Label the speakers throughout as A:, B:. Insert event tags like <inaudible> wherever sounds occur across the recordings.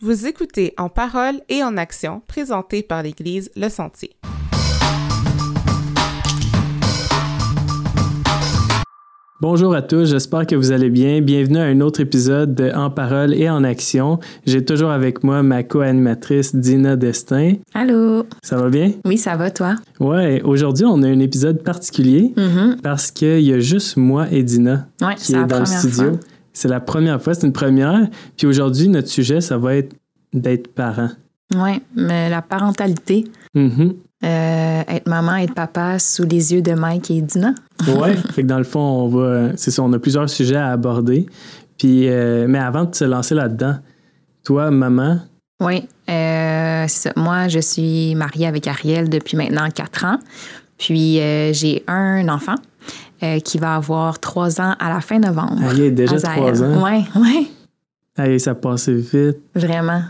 A: Vous écoutez En parole et en action, présenté par l'Église Le Sentier.
B: Bonjour à tous, j'espère que vous allez bien. Bienvenue à un autre épisode de En parole et en action. J'ai toujours avec moi ma co-animatrice Dina Destin.
C: Allô?
B: Ça va bien?
C: Oui, ça va, toi?
B: Ouais, aujourd'hui, on a un épisode particulier
C: Mhm.
B: parce qu'il y a juste moi et Dina
C: Ouais,
B: qui est
C: la
B: dans le studio.
C: fois.
B: C'est la première fois, c'est une première. Puis aujourd'hui, notre sujet, ça va être d'être parent.
C: Ouais, mais la parentalité, euh, être maman, être papa sous les yeux de Mike et Dina.
B: Ouais, <laughs> fait que dans le fond, on va. C'est ça, on a plusieurs sujets à aborder. Puis, euh, mais avant de se lancer là-dedans, toi, maman,
C: Oui, euh, c'est ça. Moi, je suis mariée avec Ariel depuis maintenant quatre ans. Puis j'ai un enfant euh, qui va avoir trois ans à la fin novembre.
B: elle est déjà trois ans.
C: Ouais,
B: Hey, ça passait vite.
C: vraiment.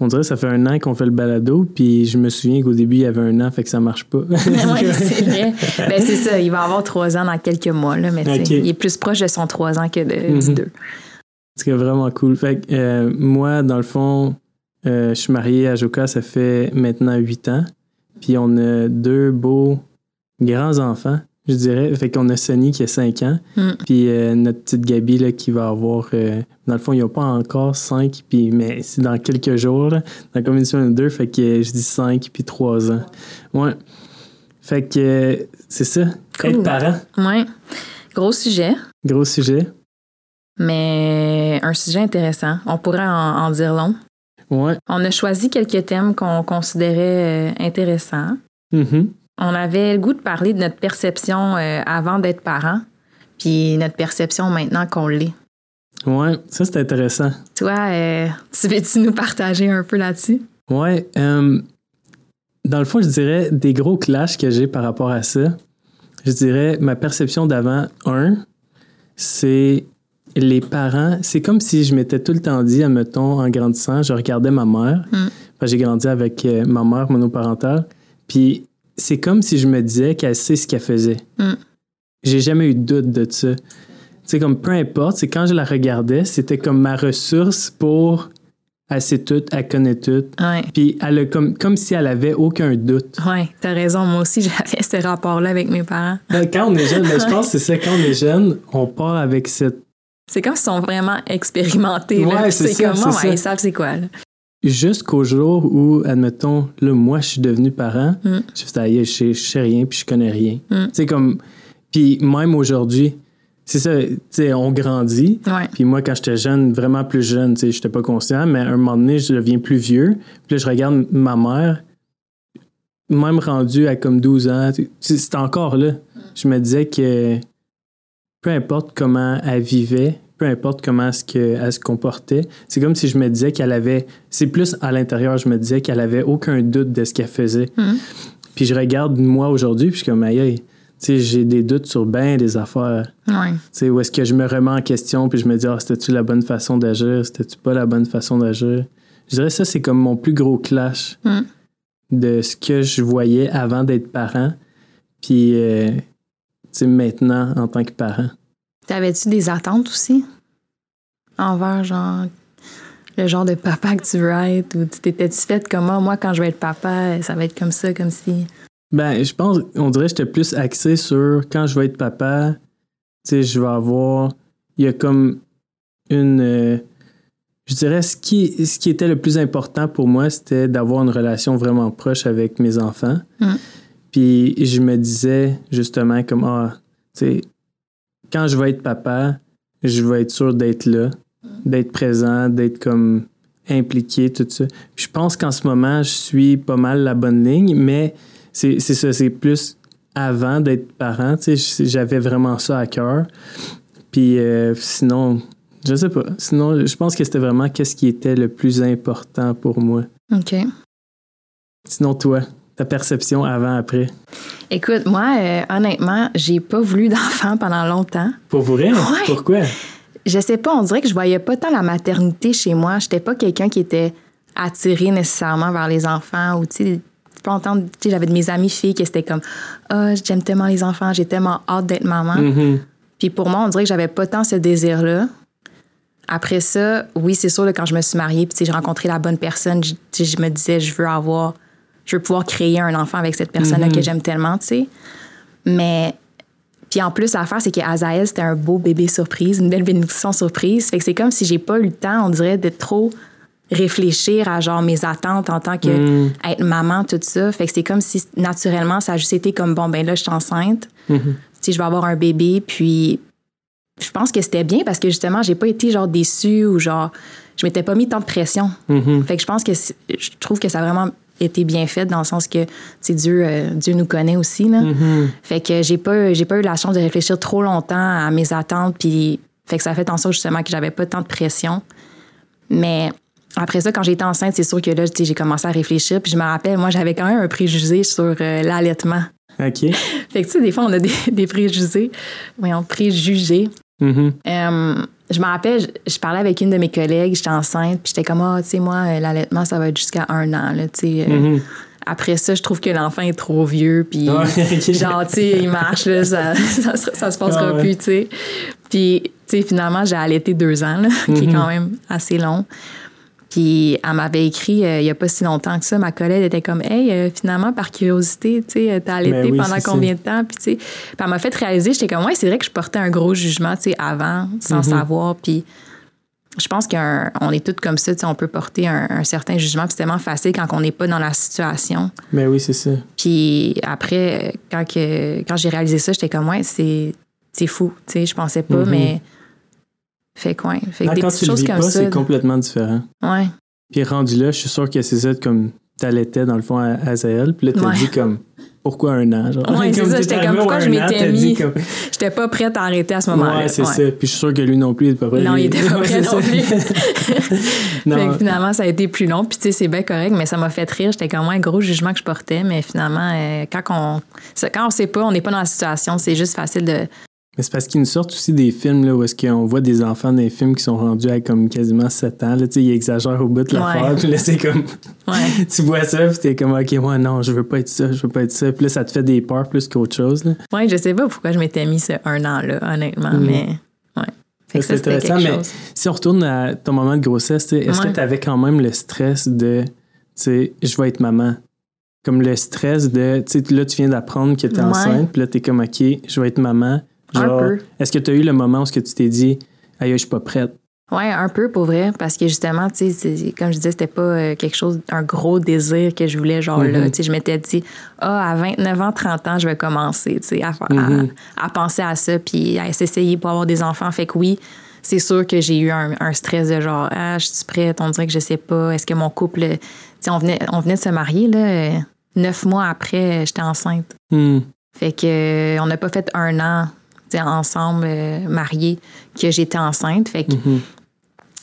B: On dirait que ça fait un an qu'on fait le balado, puis je me souviens qu'au début, il y avait un an, fait que ça marche pas. <laughs>
C: oui, <laughs> c'est vrai. Ben, c'est ça, il va avoir trois ans dans quelques mois, là, mais il est plus proche de son trois ans que de, du
B: Mhm.
C: deux.
B: C'est vraiment cool. Fait que euh, moi, dans le fond, euh, je suis marié à Joka, ça fait maintenant huit ans. Puis on a deux beaux grands-enfants, je dirais. Fait qu'on a Sonny qui a cinq ans.
C: Mm.
B: Puis euh, notre petite Gabi là, qui va avoir... euh, dans le fond, il n'y a pas encore cinq, puis, mais c'est dans quelques jours. Là, dans comme une semaine ou deux. Fait que je dis cinq, puis trois ans. Ouais. Fait que euh, c'est ça.
C: Cool.
B: Être parent,
C: Ouais. Gros sujet,
B: gros sujet.
C: mais un sujet intéressant. On pourrait en, en dire long.
B: Ouais.
C: On a choisi quelques thèmes qu'on considérait euh, intéressants.
B: Mhm.
C: On avait le goût de parler de notre perception euh, avant d'être parent, puis notre perception maintenant qu'on l'est.
B: Ouais, ça c'est intéressant.
C: Toi, euh, tu veux-tu nous partager un peu là-dessus?
B: Ouais, euh, dans le fond, je dirais des gros clashs que j'ai par rapport à ça. Je dirais ma perception d'avant, un, c'est les parents. C'est comme si je m'étais tout le temps dit, admettons, en grandissant, je regardais ma mère.
C: Mm.
B: Enfin, j'ai grandi avec ma mère monoparentale. Puis c'est comme si je me disais qu'elle sait ce qu'elle faisait.
C: Mm.
B: J'ai jamais eu de doute de ça. Tu sais, comme peu importe, c'est quand je la regardais, c'était comme ma ressource pour. Elle sait tout, elle connaît tout.
C: Ouais.
B: Puis elle a comme, comme si elle avait aucun doute.
C: Ouais, t'as raison. Moi aussi, <laughs> j'avais ce rapport-là avec mes parents.
B: Ben, Quand on est jeune, ben, je pense que c'est ça, quand on est jeune, on part avec cette.
C: C'est comme s'ils sont vraiment expérimentés.
B: Ouais, c'est
C: c'est
B: ça,
C: comme
B: c'est
C: moi,
B: ça.
C: ouais, ils savent c'est quoi. là.
B: Jusqu'au jour où, admettons, là, moi, je suis devenu parent,
C: Mm.
B: je fais, aïe, je je sais rien, puis je connais rien.
C: Mm.
B: Tu comme. Puis même aujourd'hui, c'est ça, tu sais, on grandit.
C: Ouais.
B: Puis moi, quand j'étais jeune, vraiment plus jeune, tu sais, j'étais pas conscient, mais à un moment donné, je deviens plus vieux. Puis là, je regarde ma mère, même rendue à comme 12 ans, c'est encore là. Je me disais que peu importe comment elle vivait, peu importe comment est-ce se comportait, c'est comme si je me disais qu'elle avait, c'est plus à l'intérieur, je me disais qu'elle avait aucun doute de ce qu'elle faisait.
C: Mhm.
B: Puis je regarde moi aujourd'hui, puis je suis comme, aïe, j'ai des doutes sur bien des affaires.
C: Ouais.
B: Où est-ce que je me remets en question puis je me dis, ah, c'était-tu la bonne façon d'agir? C'était-tu pas la bonne façon d'agir? Je dirais ça, c'est comme mon plus gros clash
C: Mm.
B: de ce que je voyais avant d'être parent, puis euh, maintenant en tant que parent.
C: T'avais-tu des attentes aussi? Envers, genre, le genre de papa que tu veux être? Ou tu t'étais-tu fait comme Ah, moi, quand je vais être papa, ça va être comme ça, comme si?
B: Ben, je pense, on dirait que j'étais plus axé sur quand je vais être papa, tu sais, je vais avoir. Il y a comme une. euh, je dirais, ce qui, ce qui était le plus important pour moi, c'était d'avoir une relation vraiment proche avec mes enfants.
C: Mm.
B: Puis je me disais justement, comme, ah, tu sais, quand je vais être papa, je vais être sûr d'être là, d'être présent, d'être comme impliqué, tout ça. Puis je pense qu'en ce moment, je suis pas mal la bonne ligne, mais c'est c'est ça, c'est plus avant d'être parent, tu sais, j'avais vraiment ça à cœur. Puis euh, sinon, je sais pas. Sinon, je pense que c'était vraiment qu'est-ce qui était le plus important pour moi.
C: OK.
B: Sinon, toi, ta perception avant-après.
C: Écoute, moi, euh, honnêtement, j'ai pas voulu d'enfant pendant longtemps.
B: Pour vrai?
C: Ouais.
B: Pourquoi?
C: Je sais pas, on dirait que je voyais pas tant la maternité chez moi. J'étais pas quelqu'un qui était attiré nécessairement vers les enfants ou, tu sais, tu sais, j'avais de mes amies filles qui étaient comme Ah, j'aime tellement les enfants, j'ai tellement hâte d'être maman.
B: Mhm.
C: Puis pour moi, on dirait que j'avais pas tant ce désir-là. après ça, oui, c'est sûr, là, quand je me suis mariée, puis j'ai rencontré la bonne personne, je, je me disais, je veux avoir, je veux pouvoir créer un enfant avec cette personne-là que j'aime tellement, tu sais. Mais, puis en plus, l'affaire, c'est qu'Azaël, c'était un beau bébé surprise, une belle bénédiction surprise. Fait que c'est comme si j'ai pas eu le temps, on dirait, de trop réfléchir à genre mes attentes en tant que
B: Mm.
C: être maman, tout ça. Fait que c'est comme si naturellement, ça a juste été comme, bon, ben là, je suis enceinte.
B: Mhm.
C: Tu sais, je vais avoir un bébé, puis je pense que c'était bien parce que justement, j'ai pas été genre déçue ou genre, je m'étais pas mis tant de pression.
B: Mhm.
C: Fait que je pense que je trouve que ça a vraiment été bien fait dans le sens que, Dieu, euh, Dieu nous connaît aussi, là.
B: Mhm.
C: Fait que j'ai pas, j'ai pas eu la chance de réfléchir trop longtemps à mes attentes, puis fait que ça a fait en sorte justement que j'avais pas tant de pression. Mais après ça, quand j'étais enceinte, c'est sûr que là, j'ai commencé à réfléchir, puis je me rappelle, moi, j'avais quand même un préjugé sur euh, l'allaitement.
B: OK. <laughs>
C: Fait que tu sais, des fois, on a des, des préjugés, voyons, préjugés. Euh, je me rappelle, je, je parlais avec une de mes collègues, j'étais enceinte, puis j'étais comme, ah, tu sais, moi, euh, l'allaitement, ça va être jusqu'à un an, là, tu sais. euh,
B: Mhm.
C: Après ça, je trouve que l'enfant est trop vieux, puis <laughs> genre, tu sais, il marche, là, ça, <laughs> ça, se- ça se passera
B: Ah ouais.
C: plus, tu sais. Puis, tu sais, finalement, j'ai allaité deux ans, là, qui est
B: Mhm.
C: quand même assez long. Puis, elle m'avait écrit euh, il y a pas si longtemps que ça. Ma collègue était comme, hey, euh, finalement, par curiosité, tu sais, t'as allaité
B: Ben oui,
C: pendant combien de temps? Puis, tu sais, puis elle m'a fait réaliser, j'étais comme, ouais, c'est vrai que je portais un gros jugement, tu sais, avant, sans
B: Mhm.
C: savoir. Puis, je pense qu'on est toutes comme ça, tu sais, on peut porter un, un certain jugement. Puis, c'est tellement facile quand on n'est pas dans la situation.
B: Ben oui, c'est ça.
C: Puis après, quand, que, quand j'ai réalisé ça, j'étais comme, ouais, c'est, fou. Tu sais, je pensais pas,
B: Mhm.
C: mais. Fait quoi? Fait que
B: Ah,
C: des
B: quand
C: petites
B: tu le
C: choses
B: vis
C: comme
B: pas,
C: ça.
B: c'est complètement différent.
C: Ouais.
B: Puis rendu là, je suis sûr que c'est ça comme t'allaitais dans le fond à Azael. Puis là, t'as
C: Ouais.
B: dit comme pourquoi un an? Genre?
C: Ouais, c'est ça, j'étais comme, pourquoi je m'étais mis-
B: comme- <laughs>
C: J'étais pas prête à arrêter à ce moment-là.
B: Ouais, c'est
C: Ouais.
B: ça. Puis je suis sûr que lui non plus, il était pas prêt.
C: Non, il était pas <laughs> prêt non plus. <laughs>
B: Non.
C: Fait que finalement, ça a été plus long. Puis, tu sais, c'est bien correct, mais ça m'a fait rire. J'étais comme, un gros jugement que je portais. Mais finalement, euh, quand on, quand on sait pas, on n'est pas dans la situation, c'est juste facile de.
B: Mais c'est parce qu'ils nous sortent aussi des films là, où est-ce qu'on voit des enfants dans les films qui sont rendus à comme quasiment 7 ans. Là, ils exagèrent au bout de l'affaire.
C: Ouais.
B: Puis là, c'est comme... <laughs>
C: Ouais. <laughs>
B: tu vois ça, puis t'es comme, OK, moi, non, je veux pas être ça, je veux pas être ça. Puis là, ça te fait des peurs plus qu'autre chose. Là.
C: Ouais, je sais pas pourquoi je m'étais mis ce un an-là, honnêtement,
B: Mhm.
C: mais. Ouais. Fait que
B: C'est
C: ça,
B: intéressant, mais
C: chose.
B: si on retourne à ton moment de grossesse, est-ce
C: Ouais.
B: que tu avais quand même le stress de, tu sais, je vais être maman? Comme le stress de, tu sais, là, tu viens d'apprendre que tu es enceinte, puis là, tu es comme, OK, je vais être maman.
C: Un peu.
B: est-ce que tu as eu le moment où tu t'es dit, aïe, je suis pas prête?
C: Ouais, un peu pour vrai, parce que justement, tu sais, comme je disais, c'était pas euh, quelque chose, un gros désir que je voulais, genre là.
B: Mhm.
C: Tu sais, je m'étais dit, ah, à 29 ans, 30 ans, je vais commencer, tu sais, à,
B: Mhm.
C: à, à penser à ça, puis à s'essayer pour avoir des enfants. Fait que oui, c'est sûr que j'ai eu un, un stress de genre, ah, je suis prête, on dirait que je sais pas, est-ce que mon couple, tu sais, on venait, on venait de se marier, là, euh, neuf mois après, j'étais enceinte.
B: Hmm.
C: Fait que euh, on n'a pas fait un an ensemble, euh, mariés, que j'étais enceinte. Fait que
B: Mhm.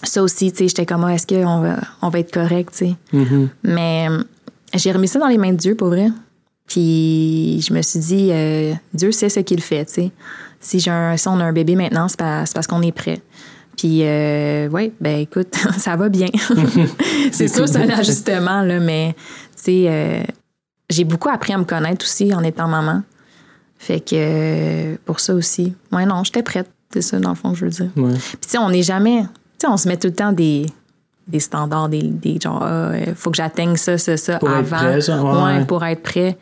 C: ça aussi, tu sais, j'étais comme, Ah, est-ce qu'on va, on va être correct, tu sais.
B: Mhm.
C: Mais euh, j'ai remis ça dans les mains de Dieu, pour vrai. Puis je me suis dit, euh, Dieu sait ce qu'il fait, tu sais. Si, un, si on a un bébé maintenant, c'est, c'est parce qu'on est prêt. Puis, euh, ouais, ben écoute, <laughs> ça va bien. <laughs> c'est sûr, c'est un ajustement, là, mais, tu sais, euh, j'ai beaucoup appris à me connaître aussi en étant maman. Fait que, euh, pour ça aussi, ouais, non, j'étais prête. C'est ça, dans le fond, je veux dire.
B: Ouais.
C: Puis, tu sais, on n'est jamais. Tu sais, on se met tout le temps des, des standards, des, des genre, ah, il faut que j'atteigne ça, ça, ça
B: Pour être
C: avant.
B: prêt, genre, ouais, ouais.
C: pour être prêt.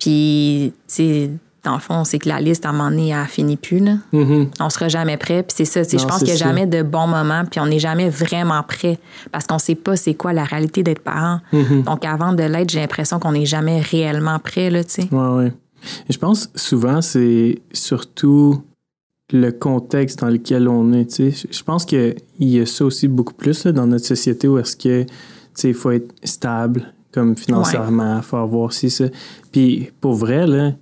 C: Puis, tu sais, dans le fond, c'est que la liste, à un moment donné, elle finit plus, là.
B: Mhm.
C: On sera jamais prêt. Puis c'est ça, je pense qu'il n'y a
B: ça.
C: jamais de bon moment, puis on n'est jamais vraiment prêt parce qu'on sait pas c'est quoi la réalité d'être parent.
B: Mhm.
C: Donc, avant de l'être, j'ai l'impression qu'on n'est jamais réellement prêt, là, tu sais.
B: Ouais, ouais. Je pense souvent, c'est surtout le contexte dans lequel on est. Je pense qu'il y a ça aussi beaucoup plus là, dans notre société où est-ce que il faut être stable comme financièrement, il faut avoir ci, ça. Puis pour vrai, là,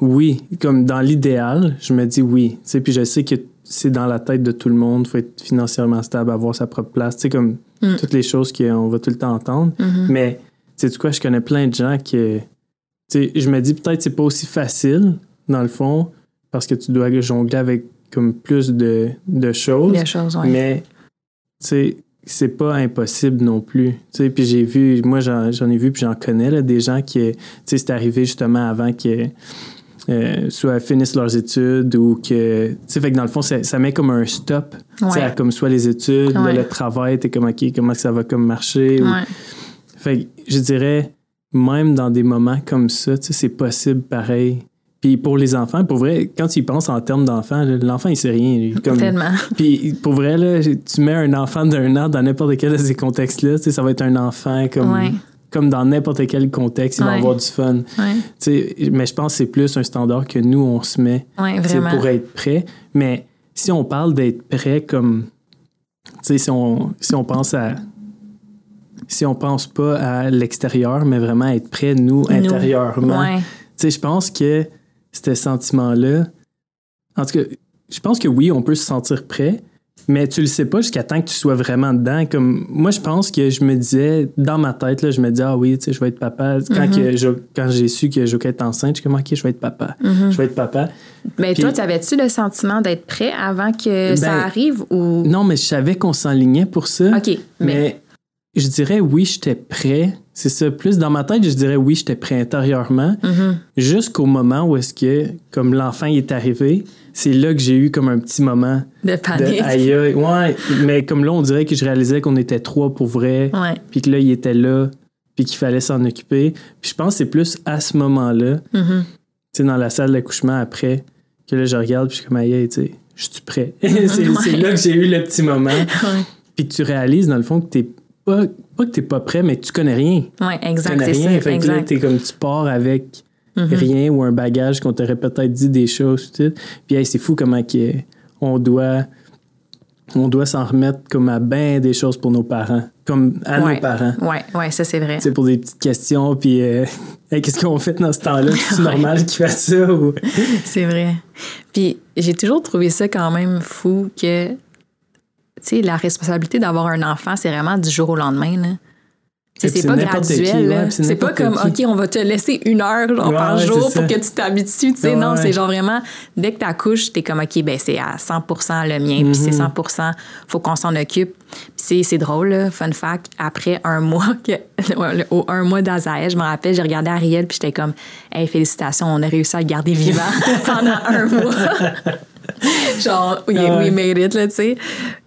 B: oui, comme dans l'idéal, je me dis oui. Puis je sais que c'est dans la tête de tout le monde, il faut être financièrement stable, avoir sa propre place, tu comme
C: Mm.
B: toutes les choses qu'on va tout le temps entendre.
C: Mhm.
B: Mais, tu sais, quoi, je connais plein de gens qui. Je me dis peut-être que c'est pas aussi facile, dans le fond, parce que tu dois jongler avec comme plus de, de choses.
C: Choses, ouais.
B: Mais, c'est pas impossible non plus. Puis j'ai vu, moi, j'en ai vu, puis j'en connais, là, des gens qui, c'est arrivé justement avant que euh, soit finissent leurs études ou que. Tu sais, fait que dans le fond, ça, ça met comme un stop.
C: Ouais.
B: à comme soit les études, là, le travail, t'es comme, OK, comment ça va comme marcher. ou-. Fait que je dirais, même dans des moments comme ça, c'est possible pareil. Puis pour les enfants, pour vrai, quand tu y penses en termes d'enfants, là, l'enfant, il sait rien. lui. Comme,
C: Tellement. <laughs>
B: puis pour vrai, là, tu mets un enfant d'un an dans n'importe quel de ces contextes-là, ça va être un enfant comme,
C: Ouais.
B: comme dans n'importe quel contexte, il va avoir du fun.
C: Ouais.
B: Mais je pense que c'est plus un standard que nous, on se met
C: Ouais,
B: pour être prêt. Mais si on parle d'être prêt comme. Si on, si on pense à. Si on pense pas à l'extérieur, mais vraiment être prêt, nous,
C: Nous.
B: intérieurement.
C: Ouais.
B: Tu sais, je pense que ce sentiment-là. En tout cas, je pense que oui, on peut se sentir prêt, mais tu le sais pas jusqu'à temps que tu sois vraiment dedans. Comme moi, je pense que je me disais, dans ma tête, là, je me disais, ah oui, tu sais, je vais être papa. Quand, que je- quand j'ai su que je vais être enceinte, je suis comme, ok, je vais être papa. Je vais être papa.
C: Mais
B: Puis-
C: toi, avais-tu le sentiment d'être prêt avant que
B: Ben,
C: ça arrive ou?
B: Non, mais je savais qu'on s'enlignait pour ça.
C: OK. Mais.
B: Mais je dirais oui, j'étais prêt. C'est ça. Plus dans ma tête, je dirais oui, j'étais prêt intérieurement.
C: Mhm.
B: Jusqu'au moment où est-ce que, comme l'enfant est arrivé, c'est là que j'ai eu comme un petit moment
C: De
B: de
C: panique. <laughs>
B: aïe aïe. Ouais, mais comme là, on dirait que je réalisais qu'on était trois pour vrai. Puis que là, il était là. Puis qu'il fallait s'en occuper. Puis je pense que c'est plus à ce moment-là,
C: Mhm.
B: tu sais, dans la salle d'accouchement après, que là, je regarde, puis je suis comme, aïe, tu sais, je suis prêt. <laughs> c'est là que j'ai eu le petit moment. <laughs> Puis que tu réalises, dans le fond, que t'es pas, pas que t'es pas prêt, mais que tu connais rien. Tu
C: exact,
B: connais
C: c'est
B: rien.
C: ça.
B: Fait que là,
C: Exact.
B: t'es comme, tu pars avec
C: Mhm.
B: rien ou un bagage qu'on t'aurait peut-être dit des choses, tout. Puis, hey, c'est fou comment on doit. On doit s'en remettre comme à bien des choses pour nos parents, comme à
C: Ouais.
B: nos parents.
C: Ouais, ouais, ça, c'est vrai.
B: Tu sais, pour des petites questions, puis euh, <laughs> Hey, qu'est-ce qu'on fait dans ce temps-là? <laughs> C'est
C: Ouais.
B: normal qu'il fasse ça? Ou...
C: C'est vrai. Puis j'ai toujours trouvé ça quand même fou que, tu sais, la responsabilité d'avoir un enfant, c'est vraiment du jour au lendemain. Là. Tu C'est pas graduel.
B: ouais, c'est
C: pas comme,
B: qui.
C: OK, on va te laisser une heure genre,
B: Ouais,
C: par
B: ouais,
C: jour pour que tu t'habitues. Tu non, c'est genre vraiment, dès que tu accouches, t'es comme, OK, ben c'est à 100 le mien, puis c'est
B: Mhm.
C: 100 faut qu'on s'en occupe. C'est- drôle, là, fun fact, après un mois, <laughs> que, au un mois d'Azaël, je me rappelle, j'ai regardé Ariel, puis j'étais comme, hey, félicitations, on a réussi à le garder vivant <laughs> pendant un mois. <laughs> genre, oui,
B: Ah ouais.
C: we made it, là, tu sais.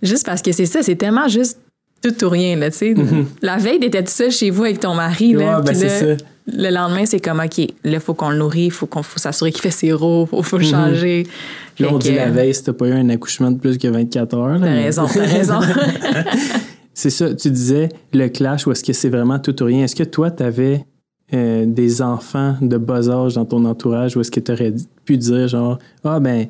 C: Juste parce que c'est ça, c'est tellement juste tout ou rien, là, tu sais. La veille, t'étais tout seul chez vous avec ton mari, là.
B: Mhm. Ben,
C: puis
B: c'est
C: là,
B: ça.
C: le lendemain, c'est comme, OK, là, il faut qu'on le nourrit, il faut qu'on faut s'assurer qu'il fait ses il faut, faut changer.
B: Mhm. Là, on dit la veille si t'as pas eu un accouchement de plus que 24 heures.
C: T'as raison, t'as <laughs> raison. <laughs>
B: C'est ça, tu disais le clash ou est-ce que c'est vraiment tout ou rien? Est-ce que toi, tu avais des enfants de bas âge dans ton entourage ou est-ce que tu aurais pu dire genre, ah ben,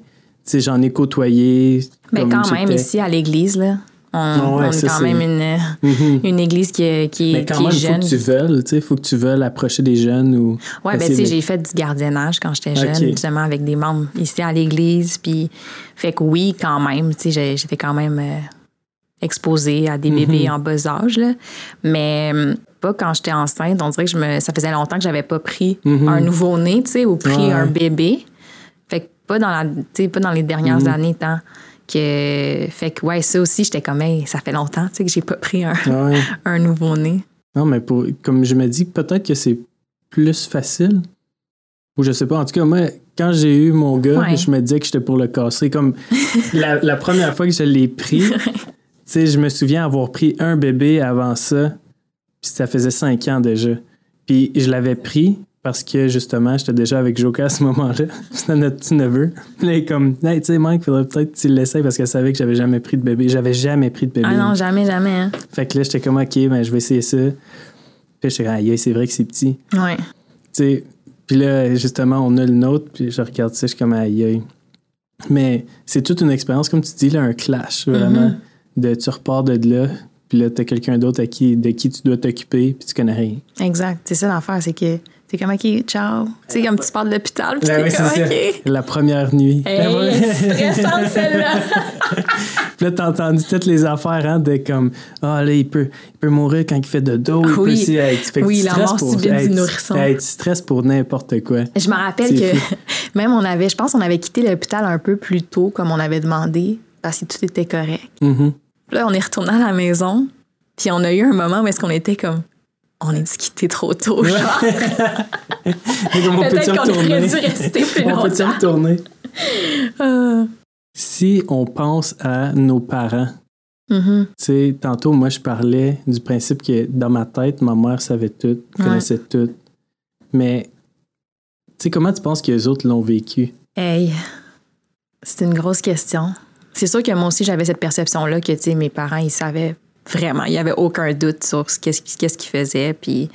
B: sais, j'en ai côtoyé.
C: Mais
B: comme
C: quand même, ici, à l'église, là, on,
B: Ah ouais,
C: on est quand même une,
B: Mhm.
C: une église qui, est- qui,
B: Mais quand
C: qui
B: même,
C: est
B: il faut
C: jeune.
B: que tu veuilles, tu sais, il faut que tu veuilles approcher des jeunes ou.
C: Ouais, ben tu sais, j'ai fait du gardiennage quand j'étais jeune, justement avec des membres ici à l'église, puis fait que oui, quand même, tu sais, j'étais quand même euh, exposée à des bébés en bas âge, là. mais euh, pas quand j'étais enceinte. On dirait que je me, ça faisait longtemps que j'avais pas pris
B: Mhm.
C: un nouveau-né, tu sais, ou pris
B: Ouais.
C: un bébé. Pas dans la, pas dans les dernières
B: Mhm.
C: années, tant que, fait que ouais, ça aussi, j'étais comme, hey, ça fait longtemps, tu sais, que j'ai pas pris un,
B: Ouais. <laughs>
C: un nouveau-né.
B: Non, mais pour, comme je me dis, peut-être que c'est plus facile. Ou je sais pas. En tout cas, moi, quand j'ai eu mon gars,
C: Ouais.
B: je me disais que j'étais pour le casser. Comme <laughs> la, la première fois que je l'ai pris, tu sais, je me souviens avoir pris un bébé avant ça. Puis ça faisait cinq ans déjà. Puis je l'avais pris parce que justement, j'étais déjà avec Joka à ce moment-là. <laughs> C'était notre petit neveu. Puis là, il est comme, hey, tu sais, Mike, faudrait peut-être que tu l'essayes parce qu'elle savait que j'avais jamais pris de bébé. J'avais jamais pris de bébé.
C: Ah non, jamais, jamais. Hein.
B: Fait que là, j'étais comme, OK, ben, je vais essayer ça. Puis j'étais comme, aïe, c'est vrai que c'est petit. Tu
C: Ouais.
B: sais, puis là, justement, on a le nôtre, puis je regarde ça, je suis comme, aïe, aïe. Mais c'est toute une expérience, comme tu dis, là, un clash, vraiment. De tu repars de là, puis là, t'as quelqu'un d'autre qui, de qui tu dois t'occuper, puis tu connais rien.
C: Exact. C'est ça l'affaire, c'est que t'es comme, OK, ciao. Tu sais, comme tu pars de l'hôpital, puis
B: Ben
C: t'es
B: oui,
C: comme,
B: ça.
C: OK.
B: La première nuit.
C: Hey, c'est stressante celle-là. <laughs>
B: Puis là, t'as entendu toutes les affaires, hein, de comme, ah là, il peut, il peut mourir quand il fait de dos. il peut
C: Oui.
B: aussi- hey, tu- fait que
C: Oui, la mort
B: pour-
C: subite
B: hey,
C: du nourrisson.
B: hey, tu stresses pour n'importe quoi.
C: Je me rappelle que
B: fou. <laughs>
C: même on avait, je pense qu'on avait quitté l'hôpital un peu plus tôt, comme on avait demandé, parce que tout était correct.
B: Mhm.
C: Puis Là, on est retourné à la maison, puis on a eu un moment où est-ce qu'on était comme, on est quitté trop tôt, genre? <laughs>
B: On
C: Peut-être qu'on aurait dû rester plus
B: on
C: longtemps.
B: retourner?
C: Ah. <laughs>
B: Si on pense à nos parents,
C: Mhm.
B: tu sais, tantôt, moi, je parlais du principe que dans ma tête, ma mère savait tout, connaissait tout. Mais, tu sais, comment tu penses que les autres l'ont vécu?
C: Hey, c'est une grosse question. C'est sûr que moi aussi, j'avais cette perception-là que, tu sais, mes parents, ils savaient vraiment. Il n'y avait aucun doute sur ce qu'est-ce qu'ils faisaient, puis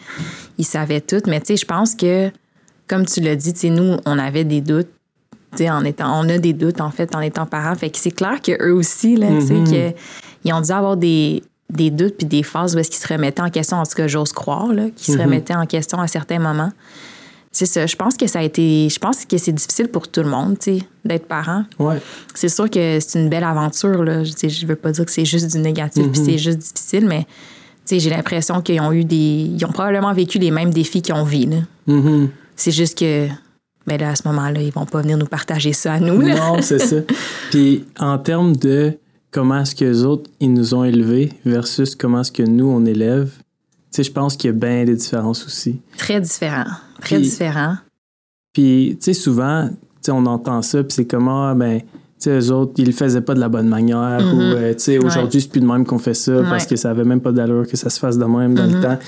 C: ils savaient tout. Mais, tu sais, je pense que, comme tu l'as dit, tu sais, nous, on avait des doutes. Tu sais, en étant, on a des doutes, en fait, en étant parents. Fait que c'est clair qu'eux aussi, là, tu sais,
B: Mhm.
C: que, ils ont dû avoir des, des doutes puis des phases où est-ce qu'ils se remettaient en question, en tout cas, j'ose croire, là, qu'ils se
B: Mhm.
C: remettaient en question à certains moments. C'est ça. Je pense que ça a été. Je pense que c'est difficile pour tout le monde, tu sais, d'être parent.
B: Ouais.
C: C'est sûr que c'est une belle aventure, là. Je, je veux pas dire que c'est juste du négatif puis
B: Mhm.
C: c'est juste difficile, mais tu sais, j'ai l'impression qu'ils ont eu des. Ils ont probablement vécu les mêmes défis qu'on vit, là.
B: Mhm.
C: C'est juste que. Ben là, à ce moment-là, ils vont pas venir nous partager ça à nous, là.
B: Non, c'est ça. <laughs> Puis en termes de comment est-ce que les autres, ils nous ont élevés versus comment est-ce que nous, on élève, sais, je pense qu'il y a bien des différences aussi.
C: Très différent. Très
B: Puis-
C: différent.
B: Puis, tu sais, souvent, tu sais, on entend ça, puis c'est comment, ah, ben, tu sais, eux autres, ils le faisaient pas de la bonne manière,
C: Mhm.
B: ou, euh, tu sais,
C: Ouais.
B: aujourd'hui, c'est plus de même qu'on fait ça, parce
C: Ouais.
B: Que ça avait même pas d'allure que ça se fasse de même dans le temps.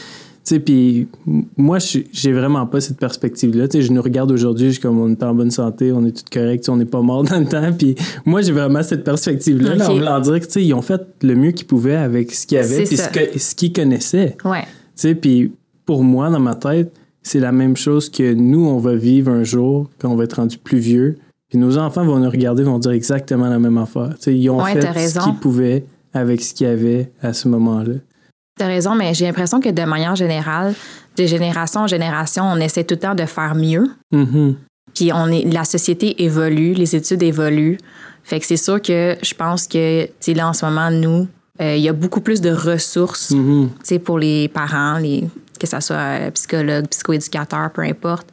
B: Sais, puis moi, j'ai vraiment pas cette perspective-là. Tu sais, je nous regarde aujourd'hui, je suis comme, on est en bonne santé, on est tout correct, on n'est pas mort dans le temps. Puis moi, j'ai vraiment cette perspective-là, là, en voulant dire que, tu sais, ils ont fait le mieux qu'ils pouvaient avec ce qu'ils avaient, puis ce qu'ils connaissaient.
C: Ouais.
B: Tu sais, puis pour moi, dans ma tête, c'est la même chose que nous, on va vivre un jour quand on va être rendu plus vieux. Puis nos enfants vont nous regarder, vont dire exactement la même affaire. Tu sais, ils ont
C: Ouais,
B: fait ce qu'ils pouvaient avec ce qu'il y avait à ce moment-là.
C: T'as raison, mais j'ai l'impression que de manière générale, de génération en génération, on essaie tout le temps de faire mieux.
B: Mhm.
C: Puis on est, la société évolue, les études évoluent. Fait que c'est sûr que je pense que, tu sais, là, en ce moment, nous, euh, il y a beaucoup plus de ressources, tu
B: Mhm.
C: sais, pour les parents, les, que ce soit euh, psychologue, psychoéducateur, peu importe.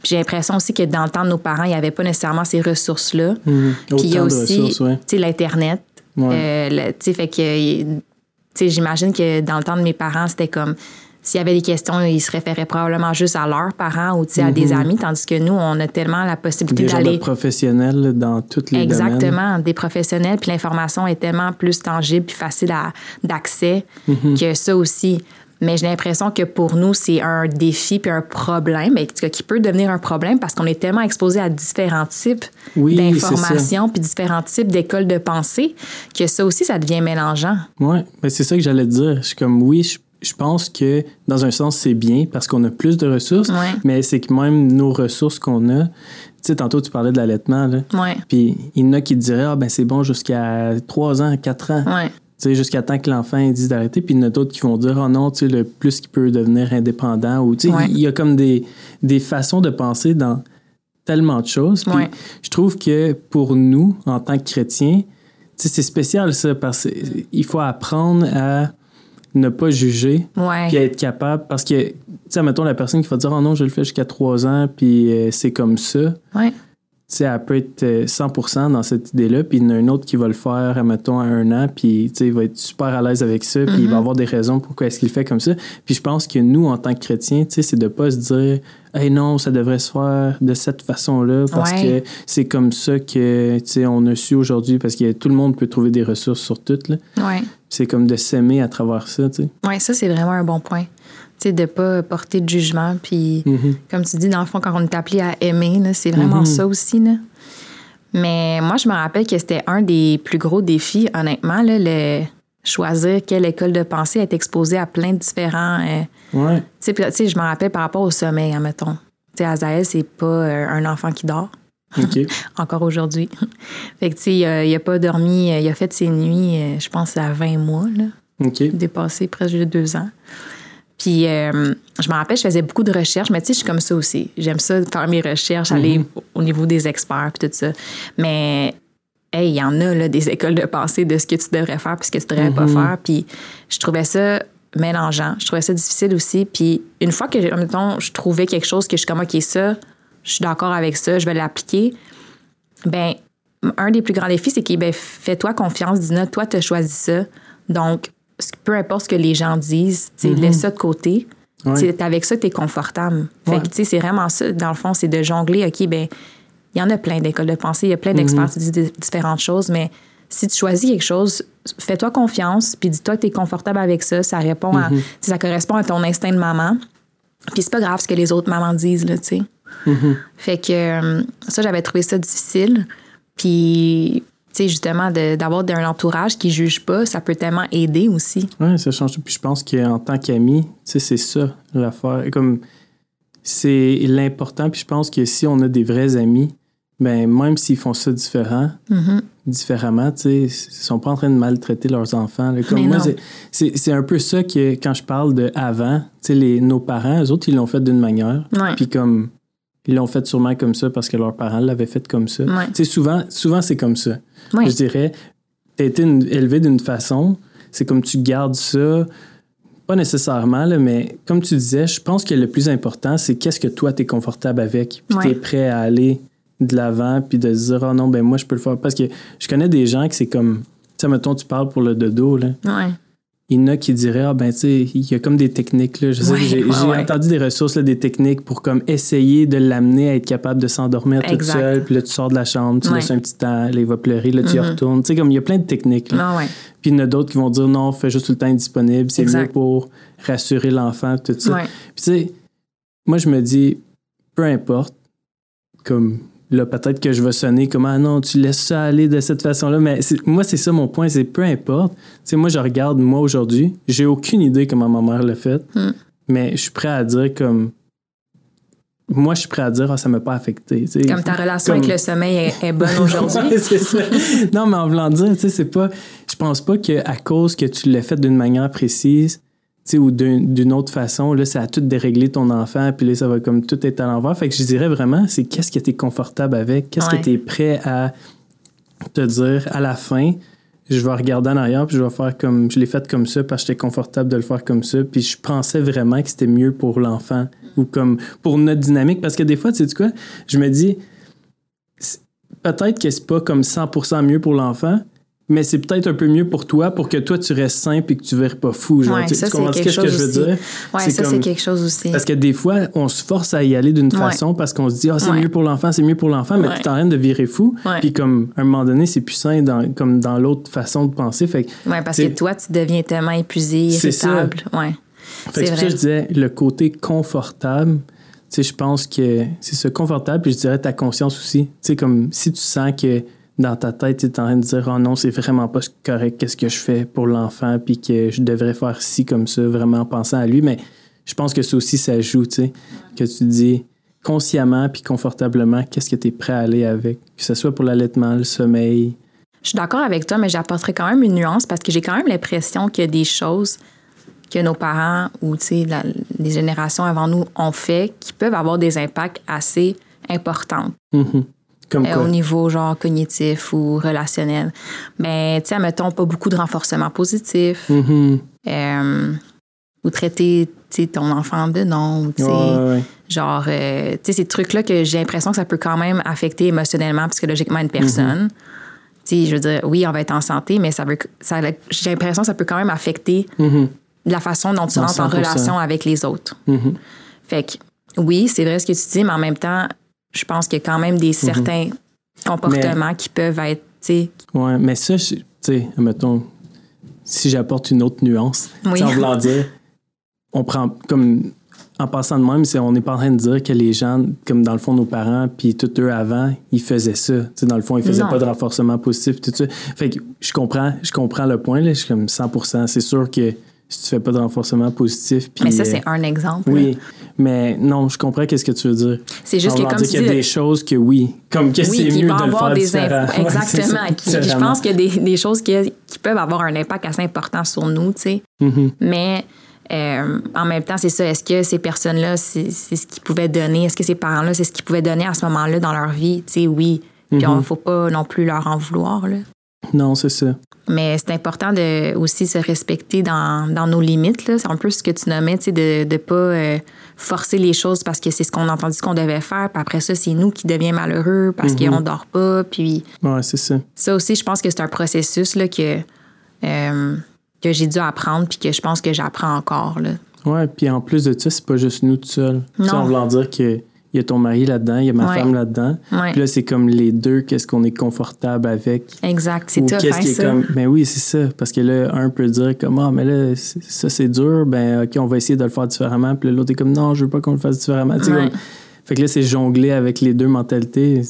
C: Puis j'ai l'impression aussi que dans le temps de nos parents, il n'y avait pas nécessairement ces ressources-là.
B: Mhm.
C: Puis il y a aussi,
B: ouais.
C: l'Internet.
B: Ouais.
C: Euh, le- tu sais, fait que, j'imagine que dans le temps de mes parents, c'était comme, s'il y avait des questions, ils se référaient probablement juste à leurs parents ou, à des amis, tandis que nous, on a tellement la possibilité
B: Mhm. Des
C: d'aller...
B: professionnels dans tous les domaines.
C: Exactement, des professionnels, puis l'information est tellement plus tangible puis facile à- d'accès
B: Mhm.
C: que ça aussi. Mais j'ai l'impression que pour nous, c'est un défi puis un problème, mais qui peut devenir un problème parce qu'on est tellement exposé à différents types
B: Oui,
C: d'informations puis différents types d'écoles de pensée que ça aussi, ça devient mélangeant.
B: Oui, mais c'est ça que j'allais te dire. Je suis comme, oui, je, je pense que dans un sens, c'est bien parce qu'on a plus de ressources,
C: Ouais.
B: mais c'est que même nos ressources qu'on a, tu sais, tantôt tu parlais de l'allaitement, là.
C: Ouais.
B: Puis il y en a qui te diraient, ah ben c'est bon jusqu'à 3 ans, 4 ans.
C: Ouais.
B: Tu sais, jusqu'à temps que l'enfant dit d'arrêter. Puis il y en a d'autres qui vont dire, oh non, tu sais, le plus qu'il peut devenir indépendant. Ou, tu sais,
C: Ouais.
B: il y a comme des, des façons de penser dans tellement de choses. Puis
C: Ouais.
B: je trouve que pour nous, en tant que chrétiens, tu sais, c'est spécial ça, parce qu'il faut apprendre à ne pas juger,
C: Ouais.
B: puis à être capable. Parce que, tu sais, mettons la personne qui va dire, oh non, je le fais jusqu'à 3 ans, puis euh, c'est comme ça. Sais, elle peut être euh, 100% dans cette idée-là, puis il y en a un autre qui va le faire, mettons, à un an, puis tu sais, il va être super à l'aise avec ça, puis il
C: Mm-hmm.
B: va avoir des raisons pourquoi est-ce qu'il le fait comme ça. Puis je pense que nous, en tant que chrétiens, tu sais, c'est de pas se dire, hey non, ça devrait se faire de cette façon-là, parce
C: Ouais.
B: que c'est comme ça que, tu sais, on a su aujourd'hui, parce que tout le monde peut trouver des ressources sur tout, là.
C: Ouais.
B: C'est comme de s'aimer à travers ça, tu sais.
C: Ouais, ça, c'est vraiment un bon point. Sais, de pas porter de jugement. Puis,
B: Mhm.
C: comme tu dis, dans le fond, quand on est appelé à aimer, là, c'est vraiment
B: Mhm.
C: ça aussi. Là. Mais moi, je me rappelle que c'était un des plus gros défis, honnêtement, là, le choisir quelle école de pensée être exposée à plein de différents. euh,
B: Ouais.
C: tu sais, je me rappelle par rapport au sommeil, admettons. Tu sais, Azaël, c'est pas euh, un enfant qui dort, <laughs> encore aujourd'hui. fait que, tu sais, il a, il a pas dormi, euh, il a fait ses nuits, euh, je pense, à 20 mois, là
B: OK.
C: dépassé presque de deux ans. Puis, euh, je me rappelle, je faisais beaucoup de recherches, mais tu sais, je suis comme ça aussi. J'aime ça, faire mes recherches, aller au niveau des experts, puis tout ça. Mais, hey, il y en a, là, des <laughs> écoles de pensée de ce que tu devrais faire, puis ce que tu devrais pas faire. Puis, je trouvais ça mélangeant. Je trouvais ça difficile aussi. Puis, une fois que, mettons, je trouvais quelque chose que je suis comme, OK, ça, je suis d'accord avec ça, je vais l'appliquer, ben un des plus grands défis, c'est que ben, fais-toi confiance, Dina, toi, tu as choisi ça. Donc, peu importe ce que les gens disent, tu sais, laisse ça de côté,
B: Ouais.
C: Avec ça tu es confortable. Fait
B: Ouais.
C: que, tu sais, c'est vraiment ça. Dans le fond, c'est de jongler. OK, ben il y en a plein d'écoles de pensée, il y a plein
B: Mhm.
C: d'experts qui disent différentes choses, mais si tu choisis quelque chose, fais-toi confiance, puis dis-toi que tu es confortable avec ça. Ça répond
B: Mhm.
C: à. Ça correspond à ton instinct de maman. Puis c'est pas grave ce que les autres mamans disent, là, tu sais.
B: Mhm.
C: Fait que euh, ça, j'avais trouvé ça difficile. Puis, sais, justement, d'avoir un entourage qui juge pas, ça peut tellement aider aussi.
B: Ouais, ça change tout. Puis je pense qu'en tant qu'ami, tu sais, c'est ça l'affaire. Comme c'est l'important. Puis je pense que si on a des vrais amis, ben même s'ils font ça différent,
C: Mhm.
B: différemment, tu sais, ils sont pas en train de maltraiter leurs enfants. là. Comme
C: Mais
B: moi, c'est- un peu ça que quand je parle de avant, tu sais, les- nos parents, eux autres, ils l'ont fait d'une manière.
C: Ouais.
B: Puis comme ils l'ont fait sûrement comme ça parce que leurs parents l'avaient fait comme ça.
C: Ouais.
B: Tu sais, souvent, souvent c'est comme ça.
C: Ouais.
B: Je dirais, tu as été une- élevé d'une façon, c'est comme tu gardes ça, pas nécessairement, là, mais comme tu disais, je pense que le plus important, c'est qu'est-ce que toi, tu es confortable avec, puis tu es prêt à aller de l'avant, puis de dire, oh non, ben moi, je peux le faire. Parce que je connais des gens qui c'est comme, tu sais, mettons, tu parles pour le dodo, là.
C: Ouais.
B: Il y en a qui diraient, ah ben, tu sais, il y a comme des techniques, là. Je sais,
C: Ouais,
B: j'ai
C: ouais,
B: j'ai
C: ouais.
B: entendu des ressources, là, des techniques pour comme essayer de l'amener à être capable de s'endormir toute seule, puis là, tu sors de la chambre, tu laisses un petit temps, là, il va pleurer, là, tu y
C: Mhm.
B: retournes. Tu sais, comme il y a plein de techniques, là.
C: Ah.
B: Puis il y en a d'autres qui vont dire non, fais juste tout le temps disponible, c'est mieux pour rassurer l'enfant, tout ça. Puis tu sais, moi je me dis, peu importe, comme là peut-être que je vais sonner comme ah non, tu laisses ça aller de cette façon-là, mais moi c'est ça mon point, c'est peu importe. Tu sais, moi je regarde moi aujourd'hui, j'ai aucune idée comment ma mère l'a fait,
C: Mm.
B: mais je suis prêt à dire comme. Moi je suis prêt à dire, ah ça m'a pas affecté.
C: Comme ta relation
B: Comme-
C: avec le sommeil est, est bonne <laughs> aujourd'hui.
B: Ouais, c'est ça. Non, mais en voulant dire, tu sais, c'est pas. Je pense pas qu'à cause que tu l'as fait d'une manière précise, ou d'un- d'une autre façon, là, ça a tout déréglé ton enfant, puis là, ça va comme tout être à l'envers. Fait que je dirais vraiment, c'est qu'est-ce que tu es confortable avec, qu'est-ce
C: Ouais.
B: que tu es prêt à te dire à la fin? Je vais regarder en arrière, puis je vais faire comme. Je l'ai fait comme ça parce que j'étais confortable de le faire comme ça. Puis je pensais vraiment que c'était mieux pour l'enfant ou comme pour notre dynamique. Parce que des fois, tu sais quoi, je me dis, peut-être que c'est pas comme 100% mieux pour l'enfant, mais c'est peut-être un peu mieux pour toi pour que toi tu restes simple et que tu ne pas fou. Genre,
C: Ouais,
B: tu,
C: ça,
B: tu
C: c'est
B: comprends ce que je veux dire? C'est
C: ça, c'est quelque chose aussi.
B: Parce que des fois, on se force à y aller d'une
C: Ouais.
B: façon parce qu'on se dit, ah, c'est
C: Ouais.
B: mieux pour l'enfant, c'est mieux pour l'enfant, mais tu es en train de virer fou. Puis comme, à un moment donné, c'est plus sain dans, comme dans l'autre façon de penser. Fait,
C: Ouais, parce que toi, tu deviens tellement épuisé,
B: C'est ça.
C: irritable. Ouais.
B: Fait que ça je disais, le côté confortable, tu sais, je pense que c'est ça, confortable, puis je dirais ta conscience aussi. Tu sais, comme si tu sens que dans ta tête, tu es en train de dire, oh non, c'est vraiment pas correct, qu'est-ce que je fais pour l'enfant, puis que je devrais faire ci comme ça, vraiment en pensant à lui. Mais je pense que ça aussi, ça joue, tu sais, que tu dis consciemment puis confortablement, qu'est-ce que tu es prêt à aller avec, que ce soit pour l'allaitement, le sommeil.
C: Je suis d'accord avec toi, mais j'apporterai quand même une nuance parce que j'ai quand même l'impression qu'il y a des choses que nos parents ou tu sais, la- les générations avant nous ont fait qui peuvent avoir des impacts assez importants
B: Mhm. Comme
C: euh, au niveau genre cognitif ou relationnel. Mais tu sais, mettons pas beaucoup de renforcement positif
B: Mhm.
C: euh, ou traiter ton enfant de non
B: Ouais, ouais.
C: Genre, euh, tu sais, ces trucs-là que j'ai l'impression que ça peut quand même affecter émotionnellement, psychologiquement une personne. Tu sais, je veux dire, oui, on va être en santé, mais ça veut, ça, j'ai l'impression que ça peut quand même affecter
B: Mhm.
C: la façon dont tu rentres en
B: 100%.
C: relation avec les autres.
B: Mhm.
C: Fait que, oui, c'est vrai ce que tu dis, mais en même temps, je pense qu'il y a quand même des certains comportements qui peuvent être,
B: Ouais, mais ça, tu sais, mettons, si j'apporte une autre nuance,
C: Oui.
B: en voulant <laughs> dire, on prend comme en passant de même, c'est on n'est pas en train de dire que les gens, comme dans le fond, nos parents, puis tout eux avant, ils faisaient ça. Tu sais, dans le fond, ils faisaient
C: Non.
B: pas de renforcement positif, tout ça. Fait que je comprends, je comprends le point, là. Je suis comme 100 C'est sûr que si tu fais pas de renforcement positif, puis.
C: mais ça,
B: euh,
C: c'est un exemple. là.
B: Mais non, je comprends qu'est-ce que tu veux dire.
C: C'est juste que comme
B: dire
C: tu
B: qu'il y a
C: dis,
B: des choses que oui, comme que
C: oui,
B: c'est
C: qui
B: mieux de le
C: avoir
B: faire
C: des imp- <laughs>
B: Ouais,
C: Exactement. qui- je pense qu'il y a des, des choses qui, qui peuvent avoir un impact assez important sur nous, tu sais.
B: Mhm.
C: Mais euh, en même temps, c'est ça. Est-ce que ces personnes-là, c'est c'est ce qu'ils pouvaient donner? Est-ce que ces parents-là, c'est ce qu'ils pouvaient donner à ce moment-là dans leur vie? Tu sais, oui. Puis il ne faut pas non plus leur en vouloir, là.
B: Non, c'est ça.
C: Mais c'est important de aussi se respecter dans, dans nos limites. là. C'est un peu ce que tu nommais, tu sais, de ne pas euh, forcer les choses parce que c'est ce qu'on a entendu qu'on devait faire. Puis après ça, c'est nous qui devions malheureux parce
B: Mhm.
C: qu'on dort pas. Puis
B: Ouais, c'est ça.
C: ça aussi, je pense que c'est un processus là, que, euh, que j'ai dû apprendre puis que je pense que j'apprends encore. Là.
B: Ouais, puis en plus de ça, c'est pas juste nous tout seuls.
C: Non.
B: en voulant dire que il y a ton mari là-dedans, il y a ma
C: Ouais.
B: femme là-dedans.
C: Ouais.
B: Puis là, c'est comme les deux, qu'est-ce qu'on est confortable avec?
C: Exact, c'est
B: Ou
C: tough,
B: qu'est-ce
C: hein,
B: qui est comme. Ben oui, c'est ça. Parce que là, un peut dire comme Ah, mais là, ça c'est dur, ben ok, on va essayer de le faire différemment. Puis l'autre est comme Non, je veux pas qu'on le fasse différemment. Tu sais, comme- Fait que là, c'est jongler avec les deux mentalités.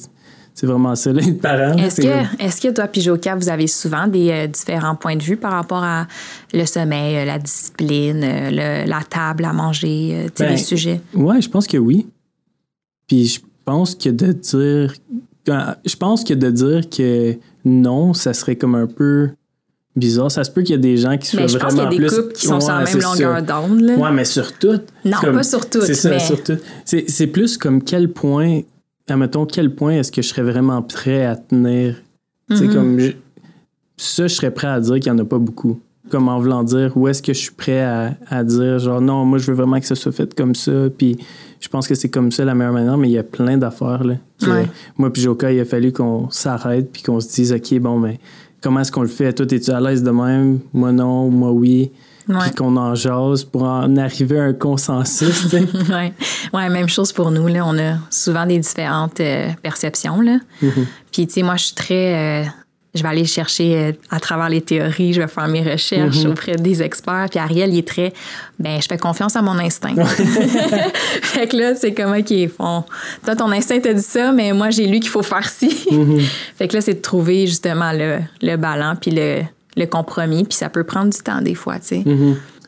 B: C'est vraiment ça, là, être parent.
C: Est-ce que, est-ce que toi, puis Joka, vous avez souvent des euh, différents points de vue par rapport à le sommeil, euh, la discipline, euh, le- la table à manger, euh, tu sais,
B: Ben,
C: les sujets?
B: Ouais, je pense que oui. Puis je pense que de dire. Je pense que de dire que non, ça serait comme un peu bizarre. Ça se peut qu'il y a des gens qui soient
C: Mais je pense qu'il y a
B: vraiment
C: des
B: plus.
C: couples qui sont sur la
B: Ouais,
C: même
B: c'est
C: longueur d'onde. là.
B: Ouais, mais sur tout.
C: Non,
B: Comme-
C: pas sur toutes,
B: C'est ça,
C: mais-
B: sur. C'est c'est plus comme quel point. Admettons, quel point est-ce que je serais vraiment prêt à tenir? Sais,
C: Mhm.
B: comme. je- ça, je serais prêt à dire qu'il n'y en a pas beaucoup. Comme en voulant dire où est-ce que je suis prêt à, à dire, genre, non, moi, je veux vraiment que ça soit fait comme ça. Puis je pense que c'est comme ça la meilleure manière, mais il y a plein d'affaires, là. que
C: Ouais.
B: Moi, puis Joka, il a fallu qu'on s'arrête puis qu'on se dise, OK, bon, mais comment est-ce qu'on le fait? Toi, es-tu à l'aise de même? Moi, non. Moi, oui.
C: Ouais.
B: Puis qu'on en jase pour en arriver à un consensus, <laughs>
C: ouais. ouais, même chose pour nous. Là. On a souvent des différentes euh, perceptions. Là. Puis, tu sais, moi, je suis très. euh, je vais aller chercher euh, à travers les théories, je vais faire mes recherches auprès des experts. Puis Ariel, il est très. Ben, je fais confiance à mon instinct. <laughs> fait que là, c'est comme, OK, font, toi, ton instinct t'a dit ça, mais moi, j'ai lu qu'il faut faire ci. <laughs> fait que là, c'est de trouver justement le, le ballon puis le, le compromis. Puis ça peut prendre du temps des fois, tu sais.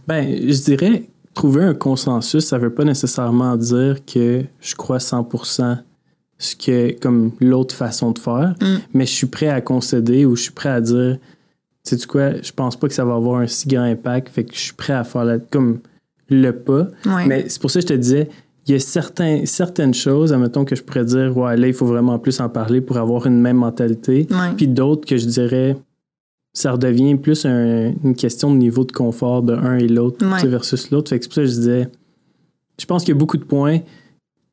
B: Ben, je dirais, trouver un consensus, ça veut pas nécessairement dire que je crois 100% ce que, comme l'autre façon de faire,
C: Mm.
B: mais je suis prêt à concéder ou je suis prêt à dire, tu sais quoi, je pense pas que ça va avoir un si grand impact, fait que je suis prêt à faire la, comme le pas.
C: Ouais.
B: Mais c'est pour ça que je te disais, il y a certains, certaines choses, admettons que je pourrais dire, ouais, là, il faut vraiment plus en parler pour avoir une même mentalité.
C: Ouais.
B: Puis d'autres que je dirais, ça redevient plus un- une question de niveau de confort de un et l'autre
C: Ouais.
B: versus l'autre. Fait que c'est pour ça que je disais, je pense qu'il y a beaucoup de points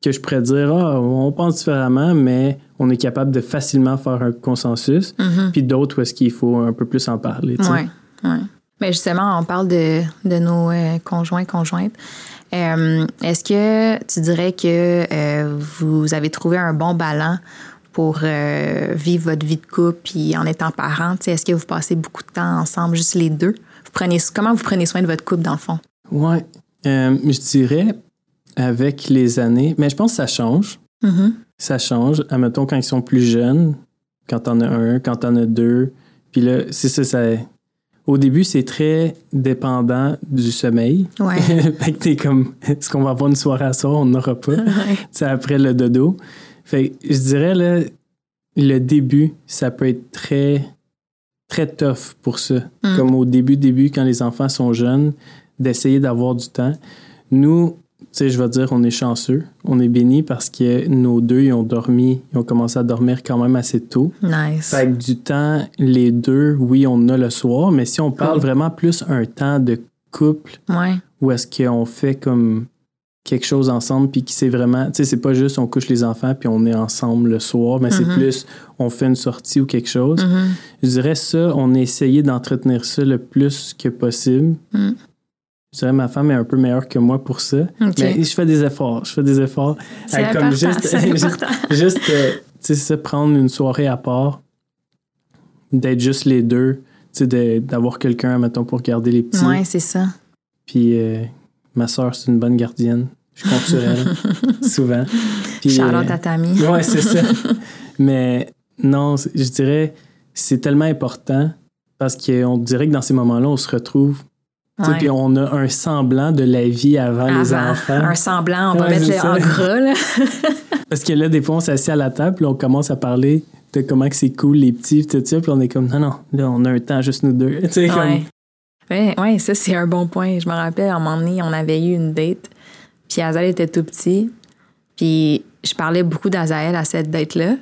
B: que je pourrais dire, ah, on pense différemment, mais on est capable de facilement faire un consensus.
C: Mhm.
B: Puis d'autres où est-ce qu'il faut un peu plus en parler.
C: Oui, oui. Mais justement, on parle de, de nos euh, conjoints, conjointes. Euh, Est-ce que tu dirais que euh, vous avez trouvé un bon ballon pour vivre votre vie de couple puis en étant parent? Est-ce que vous passez beaucoup de temps ensemble, juste les deux? Vous prenez, comment vous prenez soin de votre couple, dans le fond?
B: Euh, je dirais avec les années, mais je pense que ça change.
C: Mhm.
B: Ça change. Admettons, quand ils sont plus jeunes, quand t'en as un, quand t'en as deux. Puis là, c'est ça, ça. Au début, c'est très dépendant du sommeil.
C: Ouais. <laughs>
B: fait que t'es comme, est-ce qu'on va avoir une soirée à soir? On n'aura pas. C'est après le dodo. Fait que je dirais, là, le début, ça peut être très, très tough pour ça.
C: Mm.
B: Comme au début, début, quand les enfants sont jeunes, d'essayer d'avoir du temps. Nous, sais, je vais dire, on est chanceux. On est bénis parce que nos deux, ils ont dormi, ils ont commencé à dormir quand même assez tôt.
C: Nice.
B: Fait que du temps, les deux, oui, on a le soir, mais si on parle vraiment plus un temps de couple,
C: Ouais.
B: où est-ce qu'on fait comme quelque chose ensemble puis qui c'est vraiment tu sais c'est pas juste on couche les enfants puis on est ensemble le soir mais c'est
C: Mhm.
B: plus on fait une sortie ou quelque chose
C: Mhm.
B: je dirais ça on a essayé d'entretenir ça le plus que possible
C: Mm.
B: Je dirais ma femme est un peu meilleure que moi pour ça mais je fais des efforts je fais des efforts
C: C'est important, c'est <laughs>
B: juste
C: important.
B: juste euh, tu sais ça, prendre une soirée à part d'être juste les deux tu sais de- d'avoir quelqu'un mettons pour garder les petits
C: Ouais, c'est ça.
B: puis euh, ma soeur, c'est une bonne gardienne. Je compte sur elle, <laughs> souvent. Puis,
C: Charlotte
B: euh,
C: à Tammy.
B: Ouais, c'est ça. <laughs> Mais non, je dirais, c'est tellement important parce qu'on dirait que dans ces moments-là, on se retrouve. Puis on a un semblant de la vie avant, les enfants.
C: Un semblant, on va
B: Ouais,
C: mettre le
B: ça.
C: en gras, là. <laughs> <laughs>
B: Parce que là, des fois, on s'assied à la table, puis on commence à parler de comment que c'est cool, les petits, tout ça. Puis on est comme, non, non, là, on a un temps juste nous deux. <laughs> Sais, comme,
C: Ouais. Ouais, ouais, ça, c'est un bon point. Je me rappelle, à un moment donné, on avait eu une date, puis Azael était tout petit, puis je parlais beaucoup d'Azael à cette date-là.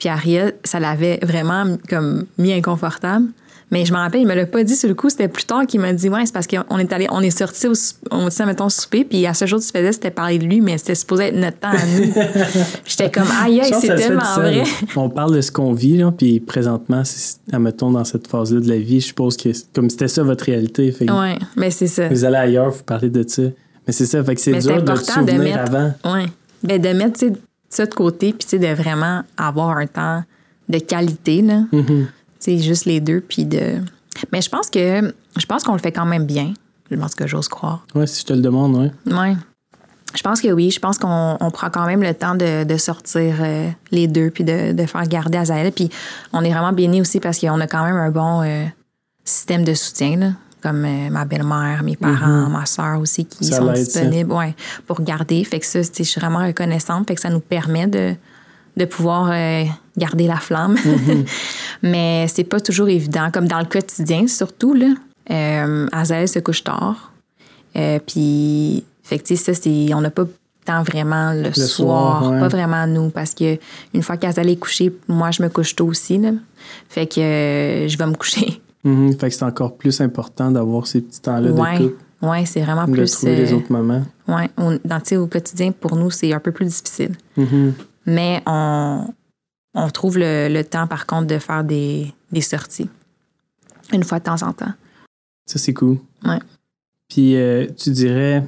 C: Puis Ariel, ça l'avait vraiment comme mis inconfortable Mais je me rappelle, il me l'a pas dit sur le coup, c'était plus tard qu'il m'a dit, ouais, c'est parce qu'on est allé, on est sorti au, on dit, mettons, souper, puis à ce jour, tu faisais, c'était parler de lui, mais c'était supposé être notre temps à nous. <laughs> J'étais comme, aïe, aïe, c'est tellement vrai.
B: On parle de ce qu'on vit, là, puis présentement, mettons, dans cette phase-là de la vie, je suppose que comme c'était ça votre réalité.
C: Fait ouais, mais c'est ça.
B: Vous allez ailleurs, vous parlez de ça. Mais c'est ça, fait que c'est dur de te souvenir de
C: mettre,
B: avant.
C: Ouais. Ben, de mettre, ça de côté, puis de vraiment avoir un temps de qualité, là. Mm-hmm. juste les deux, puis de mais je pense que je pense qu'on le fait quand même bien. Je pense que j'ose croire.
B: Oui, si je te le demande, oui.
C: Oui. Je pense que oui. Je pense qu'on prend quand même le temps de, sortir euh, les deux puis de, faire garder Azaël. Puis on est vraiment bénis aussi parce qu'on a quand même un bon euh, système de soutien, comme euh, ma belle-mère, mes parents, mm-hmm. ma soeur aussi qui sont disponibles ouais, pour garder. Fait que ça, je suis vraiment reconnaissante. Fait que ça nous permet de, de pouvoir euh, garder la flamme. Mhm. <laughs> Mais c'est pas toujours évident, comme dans le quotidien surtout. Là. Euh, Azael se couche tard. Euh, puis, fait que, ça, c'est, on n'a pas tant vraiment le, soir, pas vraiment nous, parce que une fois qu'Azael est couché, moi, je me couche tôt aussi. Là. Fait que euh, je vais me coucher. <laughs>
B: Mhm. fait que c'est encore plus important d'avoir ces petits temps-là
C: ouais.
B: de couple.
C: Oui, c'est vraiment de plus.
B: trouver les autres moments.
C: Oui, au quotidien, pour nous, c'est un peu plus difficile.
B: Mhm.
C: Mais on, on trouve le, temps, par contre, de faire des, sorties. Une fois de temps en temps.
B: Ça, c'est cool.
C: Ouais.
B: Puis, euh, tu dirais,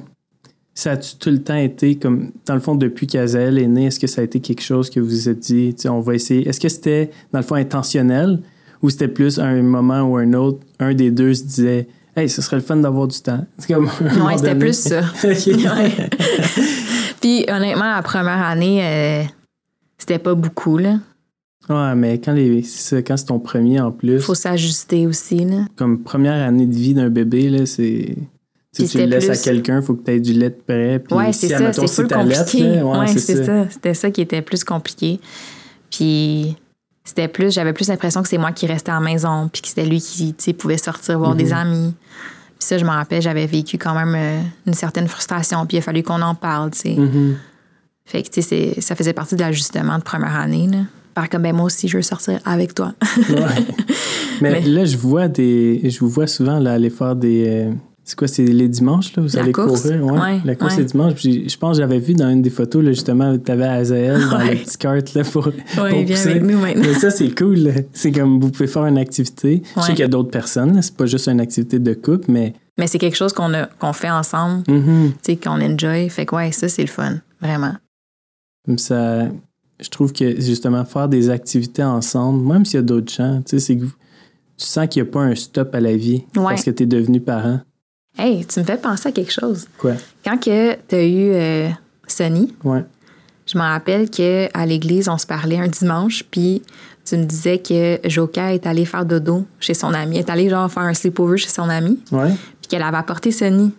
B: ça a-tu tout le temps été comme, dans le fond, depuis qu'Azael est né, est-ce que ça a été quelque chose que vous vous êtes dit, on va essayer? Est-ce que c'était, dans le fond, intentionnel ou c'était plus un moment ou un autre, un des deux se disait, hey, ce serait le fun d'avoir du temps?
C: C'est comme. Oui, c'était plus ça. <laughs> Puis, honnêtement, la première année, euh, c'était pas beaucoup, là.
B: Ouais, mais quand, les, quand c'est ton premier en plus.
C: Faut s'ajuster aussi, là.
B: Comme première année de vie d'un bébé, là, c'est. Si tu le laisses à quelqu'un, il faut que tu aies du lait de.
C: Puis ouais, c'est ça, c'est compliqué. ouais, c'est ça. C'était ça qui était plus compliqué. Puis c'était plus, j'avais plus l'impression que c'est moi qui restais à la maison, puis que c'était lui qui, pouvait sortir voir des mhm. amis. Puis ça, je me rappelle, j'avais vécu quand même euh, une certaine frustration, puis il a fallu qu'on en parle, tu sais.
B: Mhm.
C: Fait que, tu sais, ça faisait partie de l'ajustement de première année. Là. Par comme, ben, moi aussi, je veux sortir avec toi.
B: ouais. <laughs> Mais, là, je vois des. Je vous vois souvent là, aller faire des. Euh, c'est quoi, c'est les dimanches, là? Vous allez courir? Ouais. la course, c'est dimanche. je pense que j'avais vu dans une des photos, là, justement, tu avais Azael dans la petite carte là, pour.
C: Oui, il vient avec nous maintenant.
B: Mais ça, c'est cool. C'est comme vous pouvez faire une activité. Je sais qu'il y a d'autres personnes. C'est pas juste une activité de couple, mais.
C: Mais c'est quelque chose qu'on qu'on fait ensemble,
B: mm-hmm.
C: tu sais, qu'on enjoy. Fait que, ouais, ça, c'est le fun. Vraiment.
B: Comme ça, je trouve que justement faire des activités ensemble, même s'il y a d'autres gens, tu sais, tu sens qu'il n'y a pas un stop à la vie parce que tu es devenu parent.
C: Hey, tu me fais penser à quelque chose.
B: Quoi?
C: Quand que tu as eu euh, Sonny,
B: ouais.
C: je me rappelle qu'à l'église, on se parlait un dimanche, puis tu me disais que Joka est allé faire dodo chez son ami. Elle est allée genre faire un sleepover chez son ami.
B: Ouais.
C: Puis qu'elle avait apporté Sonny.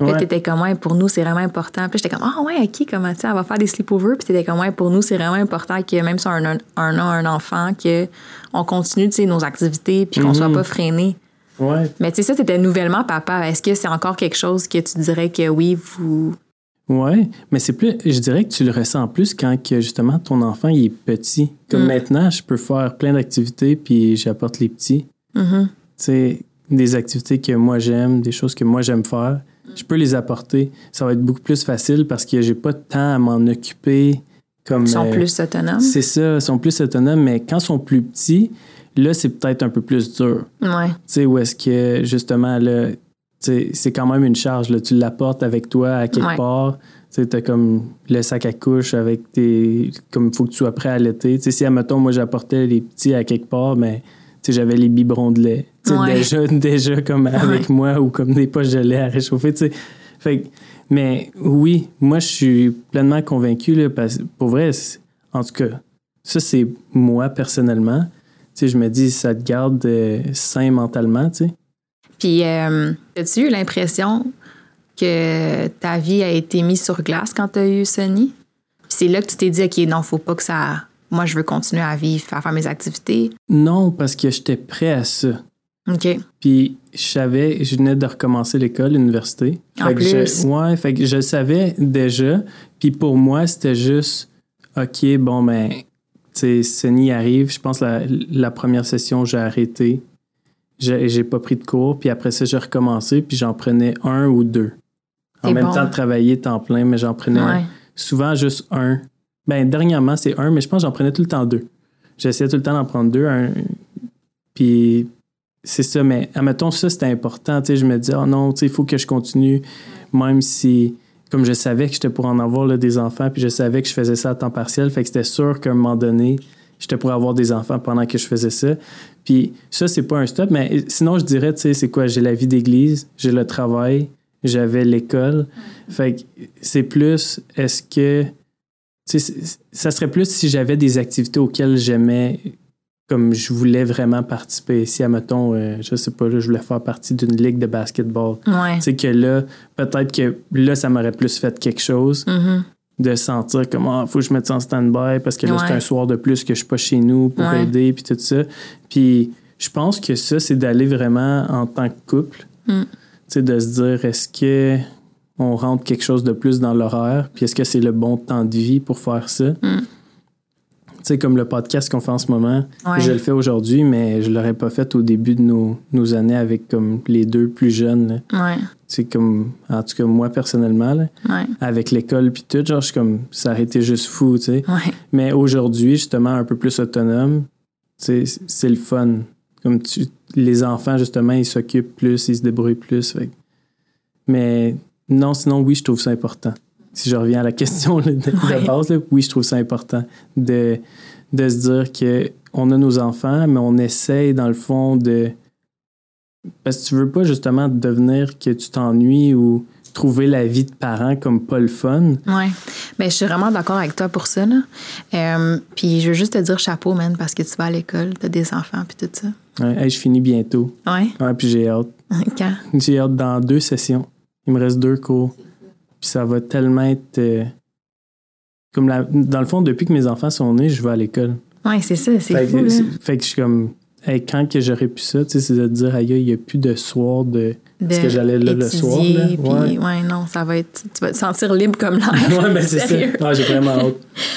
C: Puis t'étais comme, ouais, pour nous, c'est vraiment important. Puis j'étais comme, ah ouais, OK, comment, tu elle va faire des sleepovers. Puis t'étais comme, ouais, pour nous, c'est vraiment important que même si on a un, un, un enfant, qu'on continue, tu sais, nos activités, puis qu'on soit mhm. pas freiné.
B: Ouais.
C: Mais tu sais, ça, t'étais nouvellement papa. Est-ce que c'est encore quelque chose que tu dirais que oui, vous?
B: Oui, mais c'est plus, je dirais que tu le ressens plus quand que justement ton enfant il est petit. Comme mm. maintenant, je peux faire plein d'activités puis j'apporte les petits.
C: Mm-hmm. Tu
B: sais, des activités que moi j'aime, des choses que moi j'aime faire je peux les apporter. Ça va être beaucoup plus facile parce que j'ai pas de temps à m'en occuper. Comme,
C: ils sont euh, plus autonomes.
B: C'est ça, ils sont plus autonomes, mais quand ils sont plus petits, là, c'est peut-être un peu plus dur.
C: Ouais. Tu
B: sais, où est-ce que, justement, là, c'est quand même une charge. Là. Tu l'apportes avec toi à quelque part. Tu as comme le sac à couche avec tes. Comme il faut que tu sois prêt à l'été. Tu sais, si, admettons, moi, j'apportais les petits à quelque part, mais j'avais les biberons de lait. Déjà, <laughs> déjà comme avec moi ou comme des poches de lait à réchauffer. Fait, mais oui, moi, je suis pleinement convaincu. Là, parce, pour vrai, en tout cas, ça, c'est moi personnellement. je me dis, ça te garde euh, sain mentalement. sais.
C: Puis, euh, as-tu eu l'impression que ta vie a été mise sur glace quand tu as eu Sonny? c'est là que tu t'es dit, OK, non, faut pas que ça moi, je veux continuer à vivre, à faire mes activités?
B: Non, parce que j'étais prêt à ça.
C: OK.
B: Puis je savais, je venais de recommencer l'école, l'université.
C: En plus.
B: Je, ouais, fait que je savais déjà. Puis pour moi, c'était juste, OK, bon, ben, tu sais, arrive. Je pense la, la première session, j'ai arrêté. j'ai pas pris de cours, puis après ça, j'ai recommencé, puis j'en prenais un ou deux. En même
C: bon.
B: temps de travailler temps plein, mais j'en prenais
C: Ouais.
B: souvent juste un. Ben, dernièrement, c'est un, mais je pense que j'en prenais tout le temps deux. J'essayais tout le temps d'en prendre deux. Un, puis c'est ça, mais admettons, ça, c'était important. Je me disais, oh non, tu sais, il faut que je continue, même si, comme je savais que j'étais pour en avoir là, des enfants, puis je savais que je faisais ça à temps partiel, fait que c'était sûr qu'à un moment donné, j'étais pour avoir des enfants pendant que je faisais ça. Puis ça, c'est pas un stop, mais sinon, je dirais, tu sais, c'est quoi? J'ai la vie d'église, j'ai le travail, j'avais l'école. Fait que c'est plus, est-ce que. Ça serait plus si j'avais des activités auxquelles j'aimais, comme je voulais vraiment participer. Si, admettons, euh, je sais pas, là, je voulais faire partie d'une ligue de basketball.
C: Ouais.
B: Tu sais, que là, peut-être que là, ça m'aurait plus fait quelque chose
C: Mhm.
B: de sentir comme ah faut que je mette ça en stand-by parce que là c'est un soir de plus que je suis pas chez nous pour
C: Ouais.
B: aider puis tout ça puis je pense que ça c'est d'aller vraiment en tant que couple
C: Mm.
B: tu sais de se dire est-ce que on rentre quelque chose de plus dans l'horaire puis est-ce que c'est le bon temps de vie pour faire ça?
C: Mm.
B: tu sais comme le podcast qu'on fait en ce moment
C: Ouais.
B: je le fais aujourd'hui mais je l'aurais pas fait au début de nos, nos années avec comme les deux plus jeunes.
C: Ouais.
B: tu sais comme en tout cas moi personnellement là
C: Ouais.
B: avec l'école puis tout, genre, je suis comme, ça aurait été juste fou, tu sais. Mais aujourd'hui, justement, un peu plus autonome, tu sais, c'est le fun. Comme tu, les enfants, justement, ils s'occupent plus, ils se débrouillent plus. fait Mais non, sinon, oui, je trouve ça important. Si je reviens à la question là, <laughs> de, base, là, oui, je trouve ça important de, de se dire que on a nos enfants, mais on essaye, dans le fond, de... Parce que tu veux pas, justement, devenir que tu t'ennuies ou trouver la vie de parent comme pas le fun.
C: Ouais. Ben, je suis vraiment d'accord avec toi pour ça, là. Euh, puis je veux juste te dire chapeau, man, parce que tu vas à l'école, t'as des enfants, puis tout ça.
B: Ouais, hey, je finis bientôt.
C: Ouais.
B: Ouais, puis j'ai hâte. <laughs>
C: Quand?
B: J'ai hâte dans deux sessions. Il me reste deux cours. Puis ça va tellement être. euh, comme la, dans le fond, depuis que mes enfants sont nés, je vais à l'école.
C: Ouais, c'est ça, c'est fou, là.
B: fait que je suis comme. hey, quand que j'aurais pu ça, tu sais, c'est de dire, aïe, il n'y a plus de soir de. Parce que j'allais là le soir. Là.
C: puis
B: Ouais.
C: ouais, non, ça va être. Tu vas te sentir libre comme l'air. <laughs>
B: ouais, ben c'est ça. Ouais, j'ai vraiment hâte.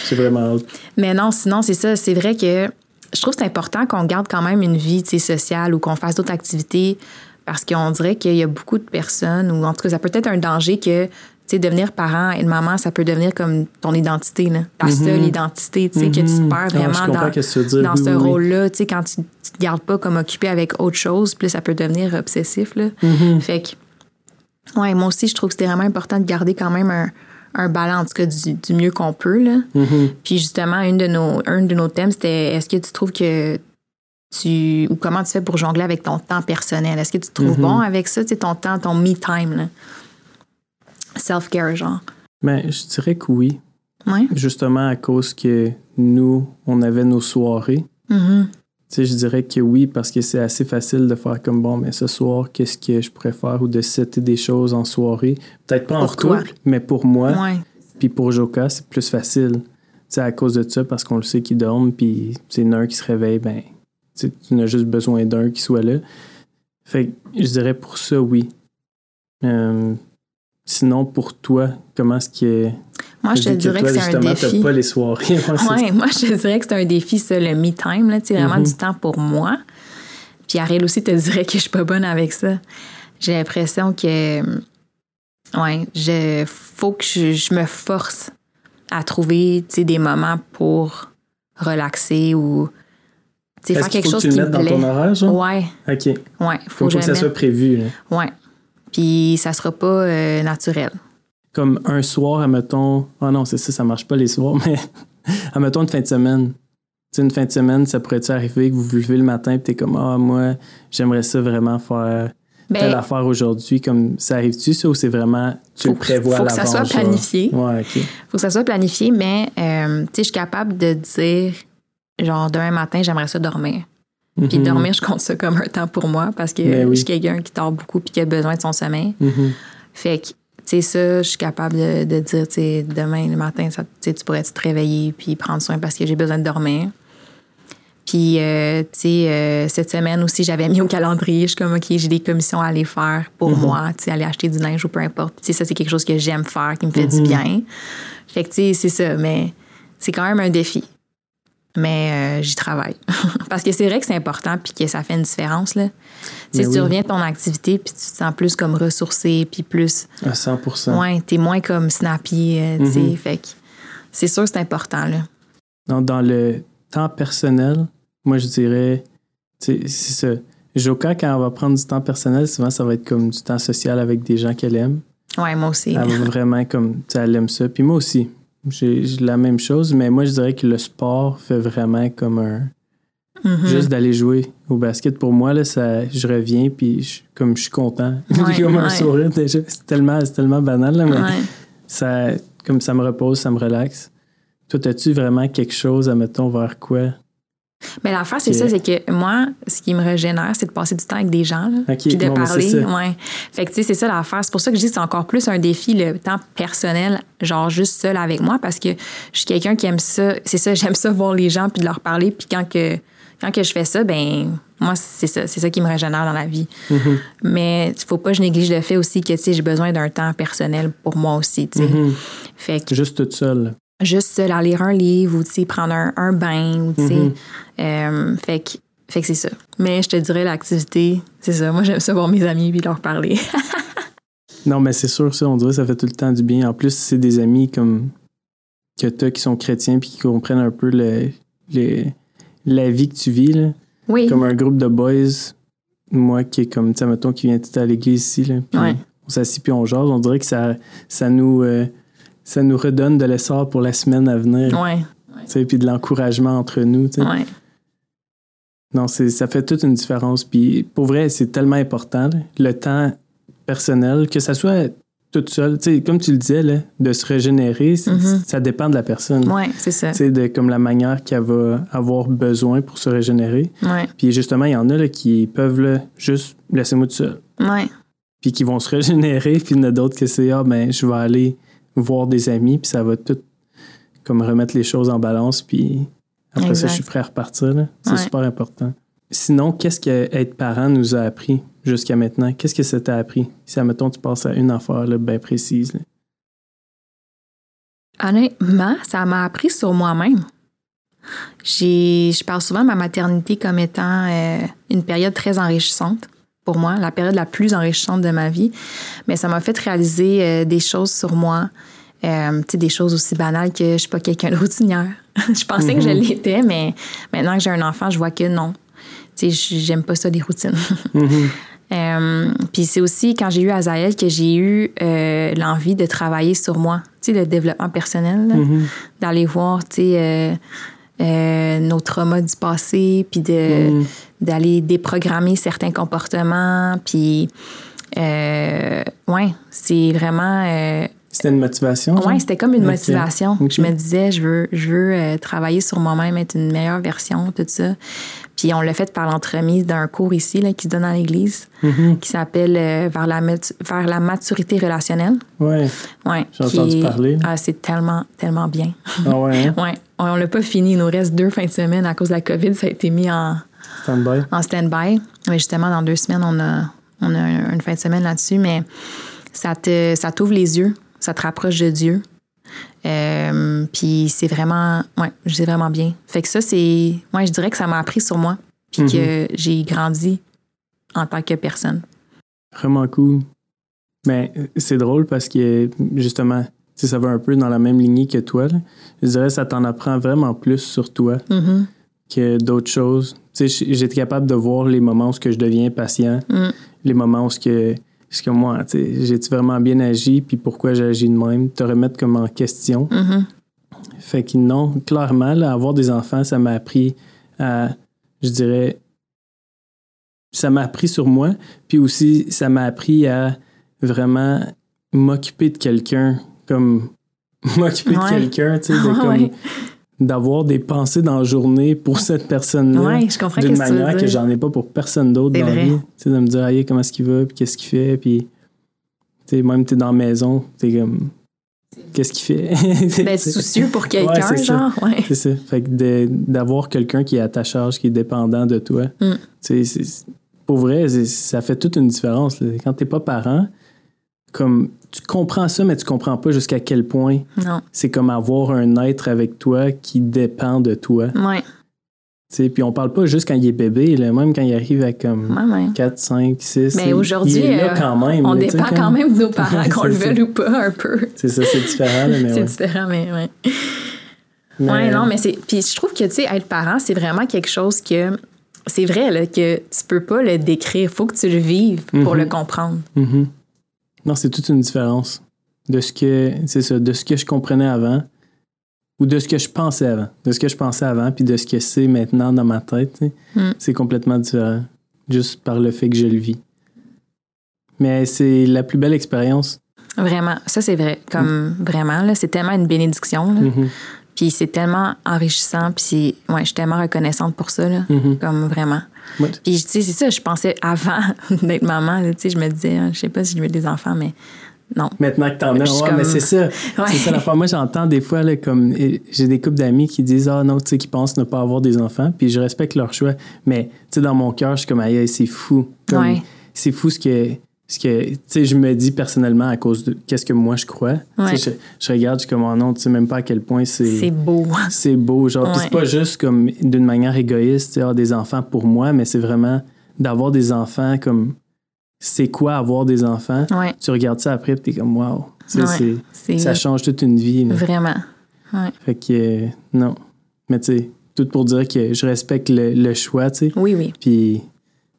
B: J'ai vraiment hâte.
C: Mais non, sinon, c'est ça. C'est vrai que je trouve que c'est important qu'on garde quand même une vie tu sais, sociale ou qu'on fasse d'autres activités parce qu'on dirait qu'il y a beaucoup de personnes, ou en tout cas, ça peut être un danger que tu sais, devenir parent et maman, ça peut devenir comme ton identité, là, ta seule identité, tu sais, que tu
B: Mhm.
C: perds
B: Ah,
C: vraiment dans,
B: dire. Oui,
C: ce
B: oui,
C: rôle-là, tu sais, quand tu, tu te gardes pas comme occupé avec autre chose, puis ça peut devenir obsessif, là.
B: Mhm.
C: Fait que, ouais, moi aussi, je trouve que c'était vraiment important de garder quand même un, un en tout cas, du, du mieux qu'on peut, là. Puis justement, une de nos, un de nos thèmes, c'était est-ce que tu trouves que tu. ou comment tu fais pour jongler avec ton temps personnel? Est-ce que tu te trouves
B: Mhm.
C: bon avec ça, tu ton temps, ton me time? Self-care, genre.
B: Ben, je dirais que oui.
C: Ouais.
B: Justement à cause que nous, on avait nos soirées.
C: Mhm.
B: Tu sais, je dirais que oui, parce que c'est assez facile de faire comme bon, mais ce soir, qu'est-ce que je pourrais faire ou de setter des choses en soirée? Peut-être pas en
C: Pour toi.
B: couple, mais pour moi.
C: Ouais.
B: Puis pour Joka, c'est plus facile. Tu sais, à cause de ça, parce qu'on le sait qu'ils dorment, puis c'est un qui se réveille, ben, tu n'as juste besoin d'un qui soit là. Fait que je dirais pour ça, oui. Euh, sinon, pour toi, comment est-ce que.
C: Moi, je te dirais que c'est un défi.
B: pas les soirées. Ouais, c'est
C: Ouais, moi, je te dirais que c'est un défi, ça, le me time, là, tu vraiment
B: Mhm.
C: du temps pour moi. Puis Ariel aussi te dirait que je suis pas bonne avec ça. J'ai l'impression que, ouais, je, faut que je, je me force à trouver, tu sais, des moments pour relaxer ou,
B: Est-ce
C: faire quelque
B: faut que
C: chose
B: tu
C: qui
B: le
C: me
B: mettes dans
C: plaît.
B: ton horaire, genre?
C: Ouais,
B: OK.
C: ouais, faut que
B: faut que ça soit prévu. là.
C: Ouais. Puis ça sera pas euh, naturel.
B: Comme un soir, admettons. Ah non, c'est ça, ça marche pas les soirs, <laughs> mais admettons une fin de semaine. Tu sais, une fin de semaine, ça pourrait-tu arriver que vous vous levez le matin et t'es comme Ah, moi, j'aimerais ça vraiment faire telle
C: Ben,
B: affaire aujourd'hui. Comme ça arrive-tu, ça, ou c'est vraiment tu
C: Faut
B: le
C: que-
B: prévois
C: faut
B: à
C: que ça soit
B: genre?
C: planifié.
B: Ouais, OK.
C: faut que ça soit planifié, mais euh, tu sais, je suis capable de dire, genre, demain matin, j'aimerais ça dormir. Puis
B: Mhm.
C: dormir, je compte ça comme un temps pour moi parce que
B: Ben oui.
C: je suis quelqu'un qui dort beaucoup puis qui a besoin de son sommeil.
B: Mhm.
C: Fait que, tu sais, ça, je suis capable de, de dire, tu sais, demain le matin, ça, tu pourrais te réveiller puis prendre soin parce que j'ai besoin de dormir. Puis, euh, tu sais, euh, cette semaine aussi, j'avais mis au calendrier, je suis comme, OK, j'ai des commissions à aller faire pour
B: Mhm.
C: moi, tu sais, aller acheter du linge ou peu importe. Tu sais, ça, c'est quelque chose que j'aime faire, qui me fait du bien. Fait que, tu sais, c'est ça, mais c'est quand même un défi. Mais euh, j'y travaille. <laughs> Parce que c'est vrai que c'est important puis que ça fait une différence. Là.
B: Mais
C: tu reviens de ton activité puis tu te sens plus comme ressourcé puis plus.
B: À 100
C: Ouais, t'es moins comme snappy. euh, tu sais.
B: Mhm.
C: Fait que c'est sûr que c'est important. Là.
B: Dans, dans le temps personnel, moi, je dirais, c'est ça. Joka, quand on va prendre du temps personnel, souvent, ça va être comme du temps social avec des gens qu'elle aime.
C: Ouais, moi aussi.
B: Elle va <laughs> vraiment comme, tu elle aime ça. Puis moi aussi, j'ai la même chose, mais moi, je dirais que le sport fait vraiment comme un.
C: Mhm.
B: Juste d'aller jouer au basket, pour moi, là, ça, je reviens, puis je- comme je suis content. <laughs>
C: Ouais,
B: J'ai comme un sourire déjà. C'est tellement, c'est tellement banal, là, mais
C: Ouais.
B: ça, comme ça me repose, ça me relaxe. Toi, as-tu vraiment quelque chose, à mettons, vers quoi?
C: Mais l'affaire, c'est ça, c'est que moi, ce qui me régénère, c'est de passer du temps avec des gens, là,
B: Ok,
C: puis de
B: ben,
C: parler.
B: ça.
C: Ouais. Fait que, tu sais, c'est ça l'affaire. C'est pour ça que je dis que c'est encore plus un défi, le temps personnel, genre juste seul avec moi, parce que je suis quelqu'un qui aime ça. C'est ça, <laughs> j'aime ça voir les gens puis de leur parler. Puis quand que, quand que je fais ça, ben moi, c'est ça. C'est ça qui me régénère dans la vie.
B: Mhm.
C: Mais il faut pas que je néglige le fait aussi que, tu sais, j'ai besoin d'un temps personnel pour moi aussi, tu sais.
B: Mhm.
C: Fait que
B: Juste toute seule.
C: Juste seul à lire un livre ou tu sais, prendre un, un bain ou tu sais.
B: Mhm.
C: Euh, fait que, fait que c'est ça. Mais je te dirais l'activité, c'est ça. Moi, j'aime ça voir mes amis puis leur parler. <laughs>
B: Non, mais c'est sûr, ça, on dirait que ça fait tout le temps du bien. En plus, c'est des amis comme que t'as qui sont chrétiens puis qui comprennent un peu le, le- la vie que tu vis, là.
C: oui.
B: Comme un groupe de boys, moi qui est comme, tu mettons, qui vient tout à l'église ici, là. Puis
C: Ouais.
B: on s'assit puis on jase. On dirait que ça, ça nous... euh, ça nous redonne de l'essor pour la semaine à venir,
C: Ouais,
B: tu sais, puis de l'encouragement entre nous,
C: ouais.
B: Non, c'est, ça fait toute une différence. Puis pour vrai, c'est tellement important, là, le temps personnel, que ça soit toute seule. Comme tu le disais, là, de se régénérer,
C: Mhm.
B: ça dépend de la personne.
C: Ouais, c'est ça.
B: Tu sais, de comme la manière qu'elle va avoir besoin pour se régénérer.
C: Ouais,
B: Puis justement, il y en a là, qui peuvent là, juste laissez-moi tout seul.
C: ouais.
B: Puis qui vont se régénérer. Puis il y en a d'autres que c'est ah, ben, je vais aller voir des amis. Puis ça va tout comme remettre les choses en balance. Puis après ça, je suis prêt à repartir. C'est
C: Ouais.
B: super important. Sinon, qu'est-ce que être parent nous a appris jusqu'à maintenant? Qu'est-ce que ça t'a appris? Si, admettons, tu passes à une affaire là, bien précise. là.
C: Honnêtement, ça m'a appris sur moi-même. J'ai, je parle souvent de ma maternité comme étant euh, une période très enrichissante pour moi, la période la plus enrichissante de ma vie. Mais ça m'a fait réaliser euh, des choses sur moi, euh, tu sais, des choses aussi banales que je suis pas quelqu'un de routinière. <laughs> je pensais que je
B: Mhm.
C: l'étais, mais maintenant que j'ai un enfant, je vois que non. Tu sais, j'aime pas ça, les routines. <laughs>
B: Mhm.
C: Euh, puis c'est aussi quand j'ai eu Azaël que j'ai eu euh, l'envie de travailler sur moi, tu sais, le développement personnel.
B: Mhm.
C: d'aller voir, tu sais, euh, euh, nos traumas du passé, puis de,
B: Mhm.
C: d'aller déprogrammer certains comportements, puis euh, ouais, c'est vraiment euh,
B: C'était une motivation?
C: Ouais, c'était comme une motivation. Je me disais, je veux, je veux travailler sur moi-même, être une meilleure version, tout ça. Puis on l'a fait par l'entremise d'un cours ici là, qui se donne à l'église,
B: Mhm.
C: qui s'appelle euh, vers, la, vers la maturité relationnelle.
B: Ouais.
C: Ouais,
B: J'ai entendu
C: est-
B: parler.
C: Ah, c'est tellement, tellement bien.
B: Ah ouais, hein? <laughs>
C: Ouais, on, on l'a pas fini. Il nous reste deux fins de semaine à cause de la COVID. Ça a été mis en,
B: Stand-by.
C: en stand-by. Justement, dans deux semaines, on a, on a une fin de semaine là-dessus. Mais ça te, ça t'ouvre les yeux, ça te rapproche de Dieu. Euh, puis c'est vraiment, ouais, c'est vraiment bien. Fait que ça, c'est, ouais, je dirais que ça m'a appris sur moi, puis que j'ai grandi en tant que personne.
B: Vraiment cool. Mais euh, c'est drôle parce que justement, sais, ça va un peu dans la même lignée que toi. là. Je dirais que ça t'en apprend vraiment plus sur toi
C: Mhm.
B: que d'autres choses. Tu sais, j'étais capable de voir les moments où que je deviens patient,
C: Mm.
B: les moments où ce ce que moi, tu sais, j'ai-tu vraiment bien agi, puis pourquoi j'ai agi de même, te remettre comme en question.
C: Mhm.
B: Fait que non, clairement, là, avoir des enfants, ça m'a appris à, je dirais, ça m'a appris sur moi, puis aussi ça m'a appris à vraiment m'occuper de quelqu'un, comme <laughs> m'occuper
C: Ouais.
B: de quelqu'un, tu sais, de <laughs>
C: Ouais.
B: comme d'avoir des pensées dans la journée pour cette personne-là.
C: Ouais, je comprends
B: D'une
C: que
B: manière que
C: dire.
B: j'en ai pas pour personne d'autre dans la vie. Tu sais, de me dire, Aïe, comment est-ce qu'il va, puis qu'est-ce qu'il fait, puis tu sais, même t'es dans la maison, t'es comme, qu'est-ce qu'il fait? <laughs>
C: D'être soucieux pour quelqu'un,
B: Ouais, c'est ça.
C: genre, ouais.
B: C'est ça. Fait que d'avoir quelqu'un qui est à ta charge, qui est dépendant de toi,
C: Mm.
B: tu sais, c'est- pour vrai, ça fait toute une différence. là. Quand t'es pas parent, comme tu comprends ça, mais tu comprends pas jusqu'à quel point
C: Non.
B: c'est comme avoir un être avec toi qui dépend de toi.
C: Ouais.
B: Tu sais, Puis on parle pas juste quand il est bébé, là, même quand il arrive à comme
C: Ouais, ouais.
B: 4, 5, 6.
C: Mais
B: il-
C: aujourd'hui,
B: il est là
C: euh,
B: quand même.
C: On
B: là,
C: dépend quand même de nos <laughs> parents, qu'on le veuille ou pas, un peu.
B: C'est ça, c'est différent, mais
C: C'est
B: ouais.
C: différent, mais ouais.
B: Mais-
C: Ouais, non, mais c'est. Puis je trouve que, tu sais, être parent, c'est vraiment quelque chose que. C'est vrai, là, que tu peux pas le décrire. Faut que tu le vives pour
B: Mhm.
C: le comprendre.
B: Mhm. Non, c'est toute une différence de ce que c'est ça, de ce que je comprenais avant ou de ce que je pensais avant, de ce que je pensais avant puis de ce que c'est maintenant dans ma tête. tu sais.
C: Mm.
B: C'est complètement différent juste par le fait que je le vis. Mais c'est la plus belle expérience.
C: Vraiment. Ça, c'est vrai. Comme vraiment, là, c'est tellement une bénédiction. là.
B: Mhm.
C: Puis c'est tellement enrichissant. Puis ouais, je suis tellement reconnaissante pour ça. Là.
B: Mhm.
C: Comme vraiment.
B: Ouais.
C: Puis, tu sais, c'est ça, je pensais avant <laughs> d'être maman, tu sais, je me disais, hein, je sais pas si je veux des enfants, mais non.
B: Maintenant que t'en as, ouais,
C: comme-
B: mais c'est ça. <laughs>
C: Ouais.
B: C'est ça la fois. Moi, j'entends des fois, là, comme j'ai des couples d'amis qui disent Ah non, tu sais, qui pensent ne pas avoir des enfants, puis je respecte leur choix. Mais, tu sais, dans mon cœur, je suis comme Aïe, c'est fou.
C: Ouais.
B: C'est fou ce que, ce que tu sais, je me dis personnellement à cause de qu'est-ce que moi je crois. Tu
C: Ouais.
B: sais, Je, je regarde, je suis comme Oh non, tu sais même pas à quel point
C: C'est
B: c'est.
C: beau.
B: C'est beau, genre,
C: Ouais.
B: c'est pas juste comme d'une manière égoïste, tu sais, ah, des enfants pour moi, mais c'est vraiment d'avoir des enfants comme c'est quoi avoir des enfants?
C: Ouais.
B: Tu regardes ça après, puis t'es comme wow. Tu c'est- ça change toute une vie. là.
C: vraiment. Ouais.
B: Fait que, euh, non. Mais tu sais, tout pour dire que je respecte le, le choix, tu sais.
C: Oui, oui.
B: Puis, tu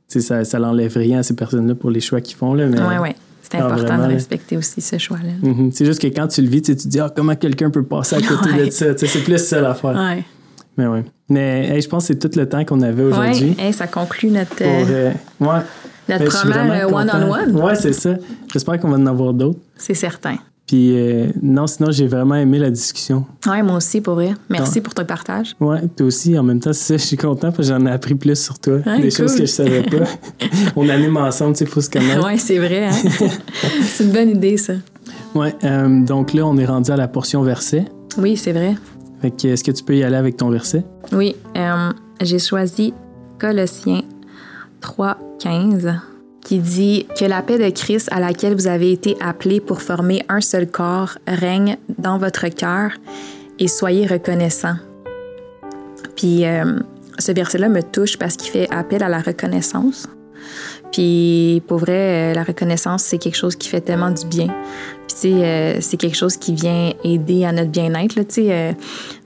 B: ça, ça l'enlève rien à ces personnes-là pour les choix qu'ils font, là. Mais,
C: Ouais, ouais. C'est
B: Ah,
C: important
B: vraiment,
C: de
B: là.
C: respecter aussi ce choix-là.
B: Mhm. C'est juste que quand tu le vis, tu te dis, ah, comment quelqu'un peut passer à <laughs> côté
C: Ouais.
B: de ça? C'est plus ça l'affaire.
C: Ouais.
B: Mais ouais. Mais hey, je pense que c'est tout le temps qu'on avait aujourd'hui.
C: Ouais. Hey, ça conclut notre,
B: Pour,
C: euh,
B: euh, ouais.
C: notre première euh,
B: content.
C: one-on-one.
B: Ouais, c'est ça. J'espère qu'on va en avoir d'autres.
C: C'est certain.
B: Puis, euh, non, sinon, j'ai vraiment aimé la discussion.
C: Ouais, moi aussi, pour vrai. Merci pour ton partage.
B: Ouais, toi aussi, en même temps, c'est ça, je suis content parce que j'en ai appris plus sur toi. Des
C: cool.
B: choses que je savais pas. <laughs> On anime ensemble, tu sais, faut se connaître.
C: Ouais, c'est vrai. hein. <laughs> c'est une bonne idée, ça.
B: Ouais, euh, donc là, on est rendu à la portion verset.
C: Oui, c'est vrai.
B: Fait que, est-ce que tu peux y aller avec ton verset?
C: Oui, euh, j'ai choisi Colossiens 3.15 qui dit que la paix de Christ à laquelle vous avez été appelés pour former un seul corps règne dans votre cœur et soyez reconnaissants. Puis euh, ce verset-là me touche parce qu'il fait appel à la reconnaissance. Puis pour vrai, euh, la reconnaissance, c'est quelque chose qui fait tellement du bien. Puis tu sais, euh, c'est quelque chose qui vient aider à notre bien-être. Tu sais, euh,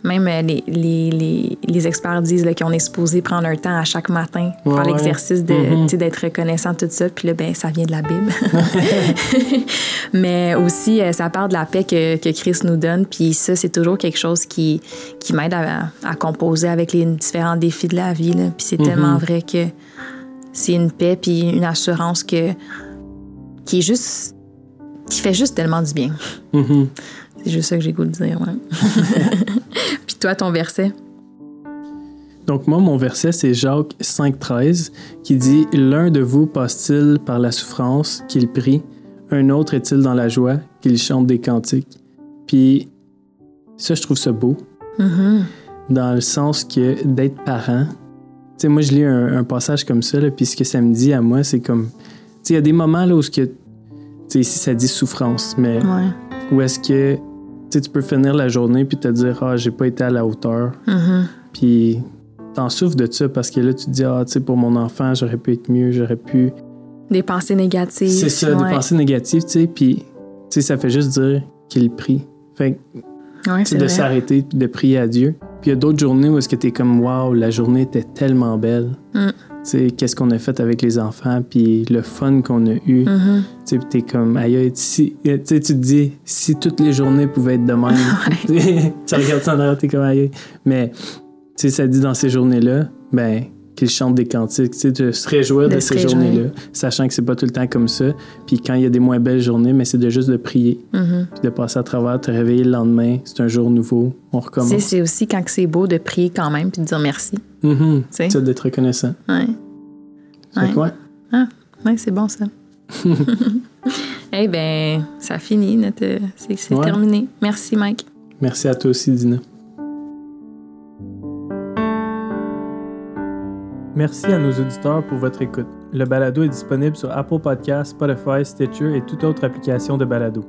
C: même les, les, les, les experts disent qu'on est supposé prendre un temps à chaque matin pour
B: Ouais,
C: faire l'exercice de,
B: Mhm.
C: tu sais, d'être reconnaissant, tout ça. Puis là, ben, ça vient de la Bible. <laughs> Mais aussi, ça part de la paix que, que Christ nous donne. Puis ça, c'est toujours quelque chose qui, qui m'aide à, à composer avec les différents défis de la vie. là. Puis c'est
B: Mhm.
C: tellement vrai que c'est une paix puis une assurance que, qui est juste... qui fait juste tellement du bien.
B: Mhm.
C: C'est juste ça que j'ai goût de dire, ouais. <laughs> puis toi, ton verset?
B: Donc moi, mon verset, c'est Jacques 5.13 qui dit « L'un de vous passe-t-il par la souffrance qu'il prie, un autre est-il dans la joie qu'il chante des cantiques. » Puis ça, je trouve ça beau,
C: Mhm.
B: dans le sens que d'être parent, sais, moi, je lis un, un passage comme ça, là, puis ce que ça me dit à moi, c'est comme, tu il y a des moments là où ce que, tu sais, ici, ça dit souffrance, mais
C: Ouais.
B: où est-ce que, tu tu peux finir la journée puis te dire, ah, j'ai pas été à la hauteur,
C: Mhm.
B: puis t'en souffres de ça parce que là, tu te dis, ah, tu sais, pour mon enfant, j'aurais pu être mieux, j'aurais pu.
C: Des pensées négatives.
B: C'est ça,
C: ouais.
B: des pensées négatives, tu sais, puis, tu sais, ça fait juste dire qu'il prie. Fait que,
C: Ouais,
B: de s'arrêter de prier à Dieu. Puis il y a d'autres journées où est-ce que t'es comme, waouh, la journée était tellement belle.
C: Mm.
B: Tu sais, qu'est-ce qu'on a fait avec les enfants, puis le fun qu'on a eu.
C: Mhm.
B: Tu sais, comme, aïe, si, tu tu te dis, si toutes les journées pouvaient être de même. <laughs> <laughs> tu regardes ça en arrière, t'es comme, aïe, aïe. Mais, tu sais, ça dit dans ces journées-là, ben, qu'ils chantent des cantiques, tu sais, de se réjouir de, ces journées-là, sachant que c'est pas tout le temps comme ça. Puis quand il y a des moins belles journées, mais c'est de juste de prier, puis de passer à travers, te réveiller le lendemain, c'est un jour nouveau, on
C: Tu
B: recommence.
C: c'est aussi quand c'est beau de prier quand même puis de dire merci.
B: Mhm.
C: sais?
B: Ça, d'être reconnaissant.
C: Ouais. Ouais.
B: que ouais.
C: Ouais, c'est bon ça. <laughs> Eh ben, ça finit. Notre... C'est c'est
B: Ouais.
C: terminé. Merci, Mike.
B: Merci à toi aussi, Dina. Merci à nos auditeurs pour votre écoute. Le balado est disponible sur Apple Podcasts, Spotify, Stitcher et toute autre application de balado.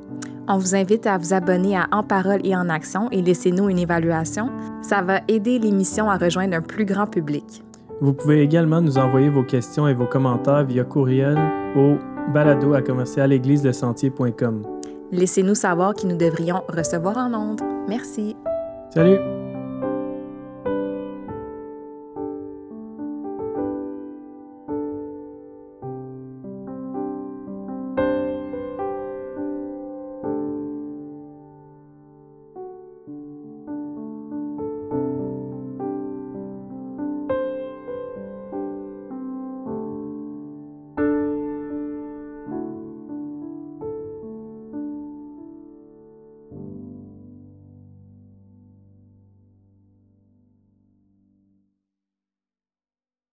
C: On vous invite à vous abonner à En Parole et en Action et laissez-nous une évaluation. Ça va aider l'émission à rejoindre un plus grand public.
B: Vous pouvez également nous envoyer vos questions et vos commentaires via courriel au balado à commercial
C: Laissez-nous savoir qui nous devrions recevoir en ondes. Merci.
B: Salut!